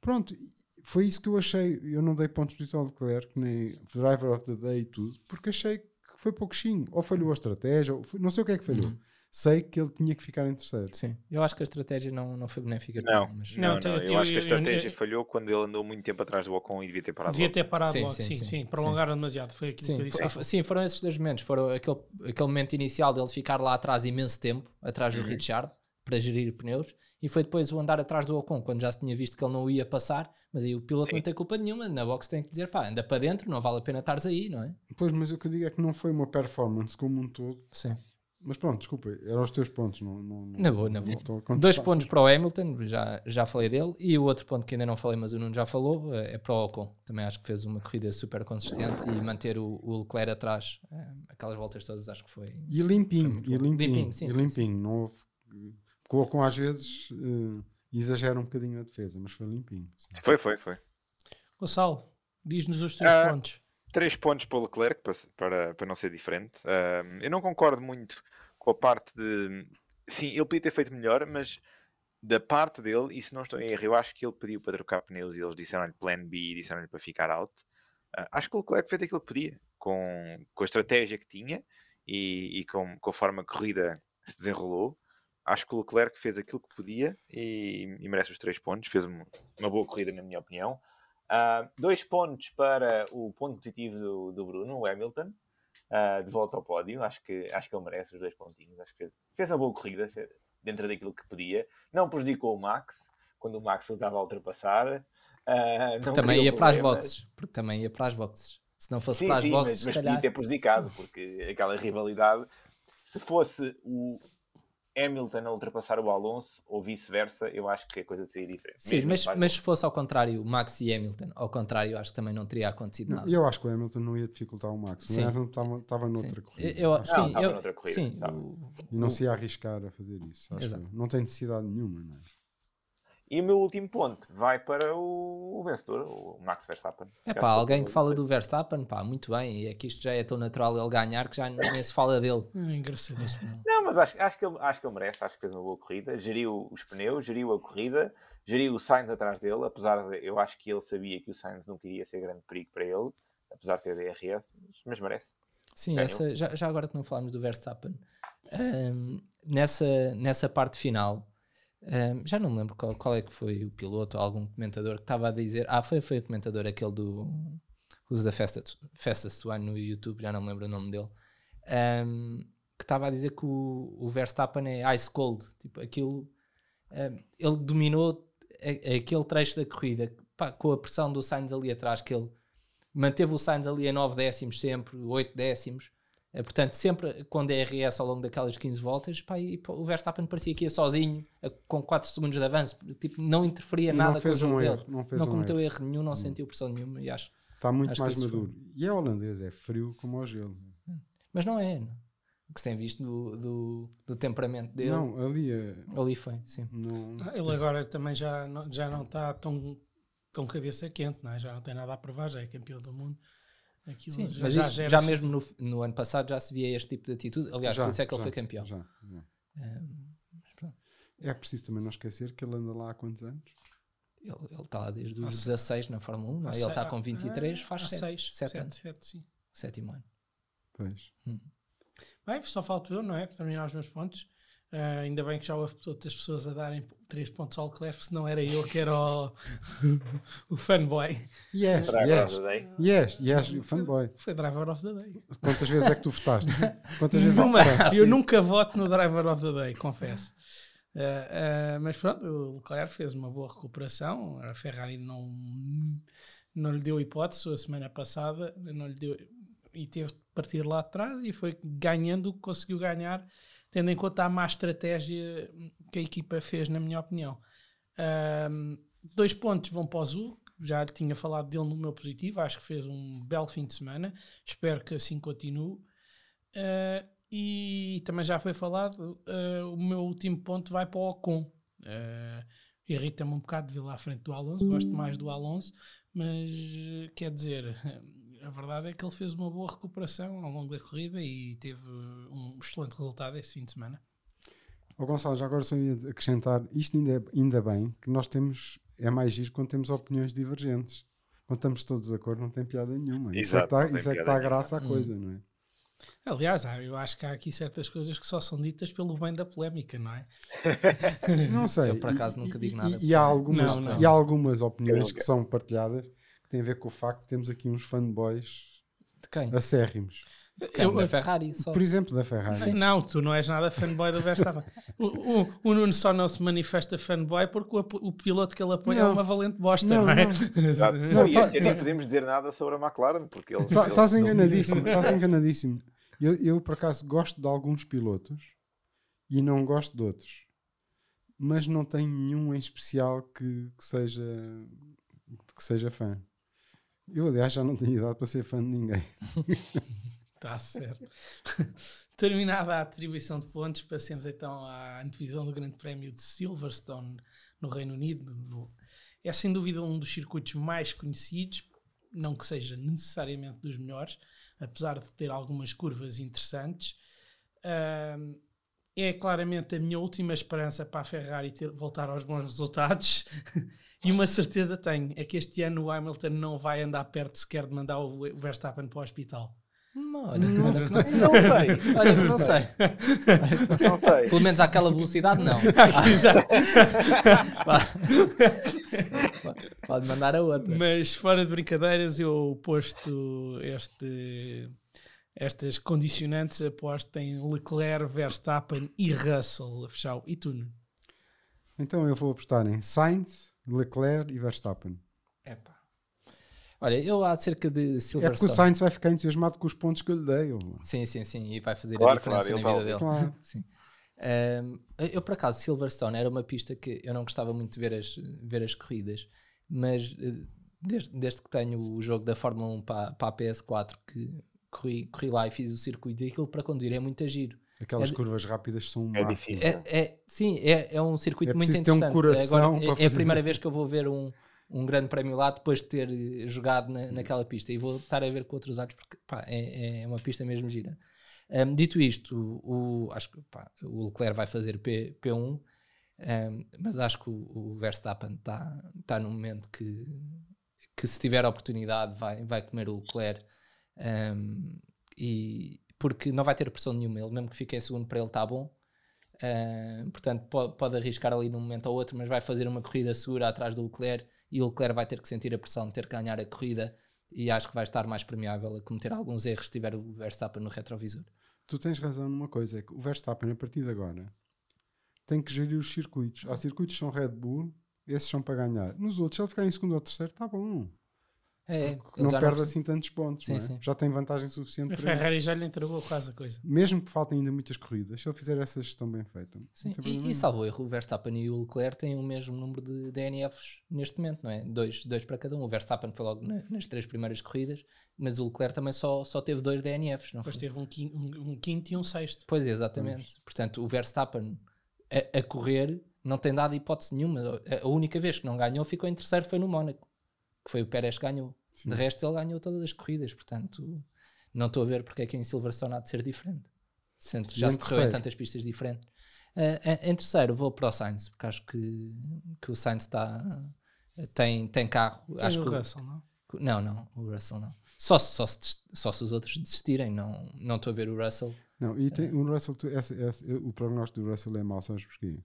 Pronto, foi isso que eu achei. Eu não dei pontos de ao Leclerc, nem Driver of the Day e tudo, porque achei que foi pouquinho. Ou falhou a estratégia, ou foi- não sei o que é que falhou. Uhum. Sei que ele tinha que ficar em terceiro. Sim, eu acho que a estratégia não, não foi benéfica. Não. mas- Não, Não, não, eu, eu- acho que a eu- estratégia eu- falhou quando ele andou muito tempo atrás do Ocon e devia ter parado Devia logo. ter parado Sim, logo, sim, sim, sim. sim. Prolongaram demasiado. Foi aquilo que eu Sim, disse. sim, foram esses dois momentos. Foram aquele, aquele momento inicial dele ficar lá atrás imenso tempo, atrás do Uhum. Richard, para gerir pneus, e foi depois o andar atrás do Ocon, quando já se tinha visto que ele não ia passar, mas aí o piloto Sim. não tem culpa nenhuma, na box tem que dizer, pá, anda para dentro, não vale a pena estares aí, não é? Pois, mas o que eu digo é que não foi uma performance como um todo. Sim. Mas pronto, desculpa, eram os teus pontos. Não, não, não- Na boa, na boa. Dois pontos para o Hamilton, já, já falei dele, e o outro ponto que ainda não falei, mas o Nuno já falou, eh, é para o Ocon. Também acho que fez uma corrida super consistente e manter o, o Leclerc atrás, eh, aquelas voltas todas, acho que foi. E limpinho, muito e limpinho, Limpinho, sim, e sim, limpinho. Não houve. Colocam às vezes eh, exagera um bocadinho a defesa, mas foi limpinho. sim. Foi, foi, foi. Gonçalo, diz-nos os teus Ah, pontos. Três pontos para o Leclerc, para, para, para não ser diferente. Ahm, eu não concordo muito com a parte de. Sim, ele podia ter feito melhor, mas da parte dele, e se não estou em erro, eu acho que ele pediu para trocar pneus e eles disseram-lhe plan B e disseram-lhe para ficar out. Ah, acho que o Leclerc fez aquilo que podia, com, com a estratégia que tinha e, e com, com a forma que a corrida se desenrolou. Acho que o Leclerc fez aquilo que podia e, e merece os três pontos. Fez uma, uma boa corrida, na minha opinião. Ah, dois pontos para o ponto positivo do, do Bruno, o Hamilton, ah, de volta ao pódio. Acho que, acho que ele merece os dois pontinhos. Acho que fez, uma boa corrida fez- dentro daquilo que podia. Não prejudicou o Max quando o Max o estava a ultrapassar. Não também ia para as problemas. boxes, porque também ia para as boxes. Se não fosse Sim, para as sim, boxes, mas, mas calhar. podia ter prejudicado, porque aquela rivalidade, se fosse o Hamilton a ultrapassar o Alonso ou vice-versa, eu acho que a coisa seria diferente. Sim, Mesmo mas, mas se fosse ao contrário, Max e Hamilton, ao contrário, acho que também não teria acontecido nada. eu acho que o Hamilton não ia dificultar o Max. Sim. O Hamilton estava, noutra corrida. Eu, sim, estava eu, noutra corrida, sim, E não se ia arriscar a fazer isso. acho Exato. Não tem necessidade nenhuma. Não é? E o meu último ponto vai para o, o vencedor, o Max Verstappen. É pá, alguém que fala do Verstappen, pá, muito bem, e é que isto já é tão natural ele ganhar que já nem se fala dele. Ah, (laughs) engraçado. Isto não- Não, mas acho, acho, que ele, acho que ele merece, acho que fez uma boa corrida, geriu os pneus, geriu a corrida, geriu o Sainz atrás dele, apesar de eu acho que ele sabia que o Sainz não queria ser grande perigo para ele, apesar de ter DRS, mas, mas merece. Sim, Ganhou. essa, já, já agora que não falámos do Verstappen, ahm, nessa, nessa parte final, ahm, já não me lembro qual, qual é que foi o piloto ou algum comentador que estava a dizer. Ah, foi, foi o comentador aquele do Who's the Fastest, fastest One no YouTube, já não me lembro o nome dele, ahm, que estava a dizer que o, o Verstappen é ice cold, tipo aquilo. ahm, ele dominou a- aquele trecho da corrida pá, com a pressão do Sainz ali atrás, que ele manteve o Sainz ali a 9 décimos sempre, 8 décimos. Eh, Portanto, sempre com DRS ao longo daquelas 15 voltas, pá, e, pá, o Verstappen parecia que ia sozinho, eh, com 4 segundos de avanço, tipo, não interferia E nada não fez com o jogo um dele. erro. Não, fez não um cometeu erro. erro nenhum, não sentiu pressão nenhuma, e acho. Está muito Acho que mais esse foi- maduro. E é holandês, é frio como o gelo. Mas não é, não. o que se tem visto do, do, do temperamento dele, Não, ali é. ali foi, sim. Não, Ah, Ele agora também já não, já não está tão, tão cabeça quente, não é? já não tem nada a provar, já é campeão do mundo. Aquilo Sim, já, mas já gera já assim- mesmo no, no ano passado já se via este tipo de atitude. Aliás, já, por isso é que ele já, foi campeão. já, já. Pronto. É preciso também não esquecer que ele anda lá há quantos anos? Ele ele está lá desde os se- 16 na Fórmula 1, não é? ele está com há- 23, há faz seis, 7, 7 sete, anos, sete, sim. sétimo ano. Pois. Bem, só falto eu, não é? Para terminar os meus pontos. Ah, ainda bem que já houve outras pessoas a darem 3 pontos ao Leclerc, senão era eu que era o, (laughs) o fanboy. Yes, Driver yes, of the day. yes, yes, fanboy. Foi driver of the day. Quantas vezes é que tu votaste? (laughs) Quantas vezes é que votaste? eu nunca voto no driver of the day, confesso. Ah, ah, mas pronto, o Leclerc fez uma boa recuperação. A Ferrari não, não lhe deu hipótese a semana passada, não lhe deu, e teve de partir lá atrás e foi ganhando o que conseguiu ganhar, tendo em conta a má estratégia que a equipa fez, na minha opinião. Ahm, dois pontos vão para o Zul, já tinha falado dele no meu positivo, acho que fez um belo fim de semana, espero que assim continue. Ah, e também já foi falado, ah, o meu último ponto vai para o Ocon. Ah, Irrita-me um bocado de ver lá à frente do Alonso, gosto mais do Alonso, mas quer dizer, a verdade é que ele fez uma boa recuperação ao longo da corrida e teve um excelente resultado este fim de semana. Ó Gonçalo, já agora só ia acrescentar, isto ainda, é, ainda bem que nós temos, é mais giro quando temos opiniões divergentes. Quando estamos todos de acordo não tem piada nenhuma. Isso é Exato, que tem isso é que dá nenhuma. graça à Hum. coisa, não é? Aliás, eu acho que há aqui certas coisas que só são ditas pelo bem da polémica, não é? Não (laughs) sei. Eu, por acaso, E- nunca e- digo e- nada. E, há algumas, Não, não. e há algumas opiniões que são partilhadas que têm a ver com o facto de termos aqui uns fanboys De quem? acérrimos. Quem? Eu- da Ferrari só. Por exemplo, da Ferrari. Não, tu não és nada fanboy do Verstappen. o, o, o Nuno só não se manifesta fanboy porque o, o piloto que ele apoia Não. é uma valente bosta, Não, não, é? Exato. (laughs) Não, Não, e tá- este ano nem podemos dizer nada sobre a McLaren, porque eles. Tá- Estás não- enganadíssimo, estás enganadíssimo. Eu, eu, por acaso, gosto de alguns pilotos e não gosto de outros. Mas não tenho nenhum em especial que, que seja, que seja fã. Eu, aliás, já não tenho idade para ser fã de ninguém. Está (laughs) Tá certo. (laughs) Terminada a atribuição de pontos, passemos então à antevisão do Grande Prémio de Silverstone no Reino Unido. No- É sem dúvida um dos circuitos mais conhecidos, não que seja necessariamente dos melhores, apesar de ter algumas curvas interessantes. Ahm, é claramente a minha última esperança para a Ferrari ter, voltar aos bons resultados. (laughs) e uma certeza tenho: é que este ano o Hamilton não vai andar perto sequer de mandar o Verstappen para o hospital. Não, (laughs) olha, não sei. Não sei. Olha não sei. Olha não sei. Não sei. Pelo menos àquela velocidade, não. (laughs) Pode mandar a outra. Mas fora de brincadeiras, eu posto este, estas condicionantes, aposto em Leclerc, Verstappen e Russell a fechar. o- E tu? Então eu vou apostar em Sainz, Leclerc e Verstappen. Epá. Olha, eu há cerca de É porque o Silverstone. Sainz vai ficar entusiasmado com os pontos que eu lhe dei. Sim, sim, sim. E vai fazer a Claro, diferença claro, na vida tá- dele. Claro. (laughs) Sim. Ahm, eu, por acaso, Silverstone era uma pista que eu não gostava muito de ver as, ver as corridas, mas eh, desde, desde que tenho o jogo da Fórmula 1 para, para a PS4, que corri, corri lá e fiz o circuito, e aquilo para conduzir é muito giro. Aquelas É curvas rápidas são É difícil. É, é- sim, é, é um circuito É muito preciso ter um interessante. coração Agora, para é, é a primeira vez (laughs) que eu vou ver um, um grande prémio lá depois de ter jogado na- naquela pista e vou estar a ver com outros olhos porque pá, é, é uma pista mesmo gira. Um, dito isto, o, o- acho que pá, o Leclerc vai fazer P, P1, um, mas acho que o, o Verstappen está tá num momento que, que se tiver a oportunidade vai, vai comer o Leclerc um, e porque não vai ter pressão nenhuma, ele mesmo que fique em segundo para ele está bom. Uh, portanto, pode, pode arriscar ali num momento ou outro, mas vai fazer uma corrida segura atrás do Leclerc e o Leclerc vai ter que sentir a pressão de ter que ganhar a corrida e acho que vai estar mais permeável a cometer alguns erros se tiver o Verstappen no retrovisor. Tu tens razão numa coisa, é que o Verstappen, a partir de agora, tem que gerir os circuitos. Há circuitos que são Red Bull, esses são para ganhar. Nos outros, se ele ficar em segundo ou terceiro, está bom. É, Não perde assim tantos pontos. Sim, não é? sim. Já tem vantagem suficiente A para isso. Ferrari já lhe entregou quase a coisa. Mesmo que faltem ainda muitas corridas, se ele fizer essas gestão bem feita. Sim, e, e salvo erro, o Verstappen e o Leclerc têm o mesmo número de DNFs neste momento, não é? Dois, dois para cada um. O Verstappen foi logo na- nas três primeiras corridas, mas o Leclerc também só, só teve dois DNFs, não Depois foi? teve um quinto, um, um quinto e um sexto. Pois, exatamente. Portanto, o Verstappen a, a correr não tem dado hipótese nenhuma. A, a única vez que não ganhou ficou em terceiro foi no Mónaco, que foi o Pérez que ganhou. De resto, ele ganhou todas as corridas, portanto, não estou a ver porque é que em Silverstone há de ser diferente. Sendo que já se correu em tantas pistas diferentes. Ah, em- terceiro, vou para o Sainz, porque acho que, que o Sainz está. Tem, tem carro. Tem acho o que o- Russell, não? não, não, o Russell não. Só, se- só, se, só se os outros desistirem, não não estou a ver o Russell. Não, e tem, o Russell, tu- essa- essa- o prognóstico do Russell é mau, sabes porquê?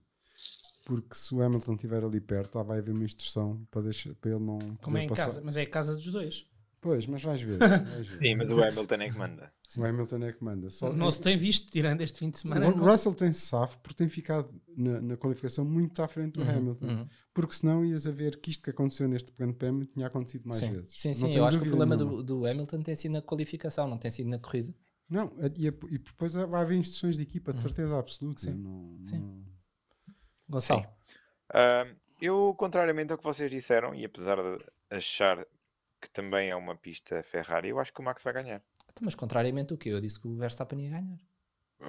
Porque se o Hamilton estiver ali perto, lá vai haver uma instrução para, deixar, para ele não Como é em passar. casa, mas é a casa dos dois. Pois, mas vais ver. (laughs) vais ver. Sim, mas o Hamilton é que manda. O Hamilton é que manda. Só, Não se tem visto, tirando este fim de semana. o não se- Russell tem safo porque tem ficado na, na qualificação muito à frente do Hamilton. uhum. Porque senão ias a ver que isto que aconteceu neste pequeno prémio tinha acontecido mais sim, vezes. sim, sim. Eu acho que o problema do, do Hamilton tem sido na qualificação, não tem sido na corrida. Não, e, e depois vai haver instruções de equipa, de certeza absoluta. Uhum. Sim, Não, sim. não- Gonçalo, Ahm, eu, contrariamente ao que vocês disseram, e apesar de achar que também é uma pista Ferrari, eu acho que o Max vai ganhar. Então, mas contrariamente o que eu disse que o Verstappen ia ganhar.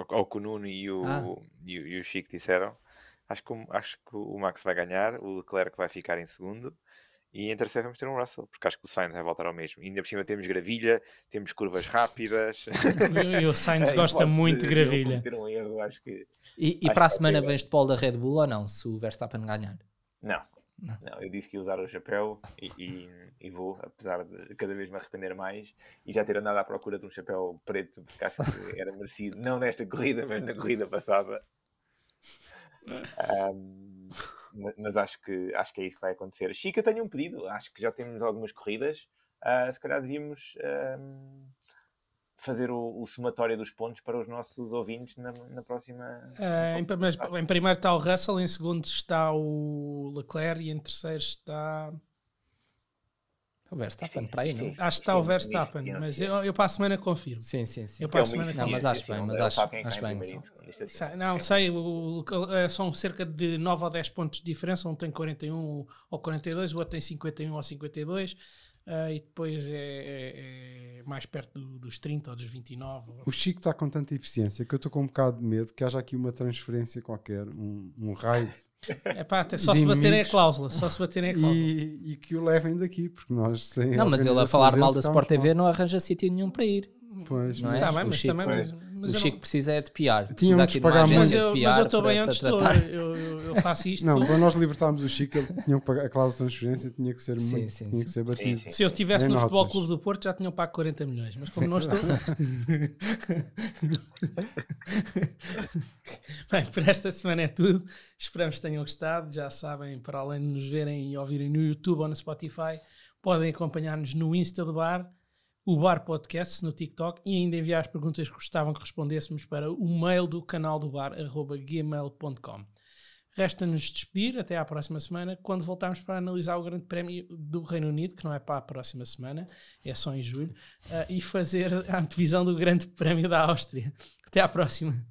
Ao que o Nuno e o, Ah. e, o- e o Chico disseram, acho que, acho que o Max vai ganhar, o Leclerc vai ficar em segundo. E em terceiro vamos ter um Russell, porque acho que o Sainz vai voltar ao mesmo. E ainda por cima temos gravilha, temos curvas rápidas. (laughs) E, e o Sainz (laughs) É, gosta muito de gravilha. um erro, acho que. E, e Acho para a semana vens de pole da Red Bull ou não, se o Verstappen ganhar? Não, Não, eu disse que ia usar o chapéu e, e, e vou, apesar de cada vez me arrepender mais e já ter andado à procura de um chapéu preto, porque acho que (laughs) era merecido, não nesta corrida, mas na corrida passada. Um, mas acho que, acho que é isso que vai acontecer. Chica, tenho um pedido, acho que já temos algumas corridas, uh, se calhar devíamos. Um, fazer o, o, somatório dos pontos para os nossos ouvintes na, na próxima. Uh, em, mas, em primeiro está o Russell, em segundo está o Leclerc e em terceiro está. O Verstappen para aí, não? Acho que está o Verstappen, mas eu, eu para a semana confirmo. Sim, sim, sim. Eu para a semana Não, mas acho bem, mas acho, acho bem. Assim. Não, sei, o, o, são cerca de 9 ou 10 pontos de diferença. Um tem 41 ou 42, o outro tem 51 ou 52. Uh, e depois é, é, é mais perto do, dos 30 ou dos 29. O Chico está com tanta eficiência que eu estou com um bocado de medo que haja aqui uma transferência qualquer, um, um raid. (laughs) É pá, até só se baterem a cláusula, só se baterem a cláusula. E, e, que o levem daqui, porque nós sem Não, mas ele a falar mal da Sport TV não arranja sítio nenhum para ir. Pois, não é? Está bem, mas Chico, também. Mas, mas o Chico não... precisa é de piar. Tínhamos de pagar mais. Mas eu, mas eu estou bem antes de eu, eu, eu, faço isto. Não, para nós libertarmos o Chico, ele tinha que pagar a cláusula de transferência, tinha que ser, sim, muito, sim, tinha sim. Que ser batido. Se eu estivesse no Futebol Clube do Porto, já tinham pago 40 milhões. Mas como não estou. (laughs) bem, para esta semana é tudo. Esperamos que tenham gostado. Já sabem, para além de nos verem e ouvirem no YouTube ou no Spotify, podem acompanhar-nos no Insta do Bar o Bar Podcast no TikTok e ainda enviar as perguntas que gostavam que respondêssemos para o mail do canal do bar, arroba gmail.com. Resta-nos despedir até à próxima semana, quando voltarmos para analisar o Grande Prémio do Reino Unido, que não é para a próxima semana, é só em julho, uh, e fazer a antevisão do Grande Prémio da Áustria. Até à próxima.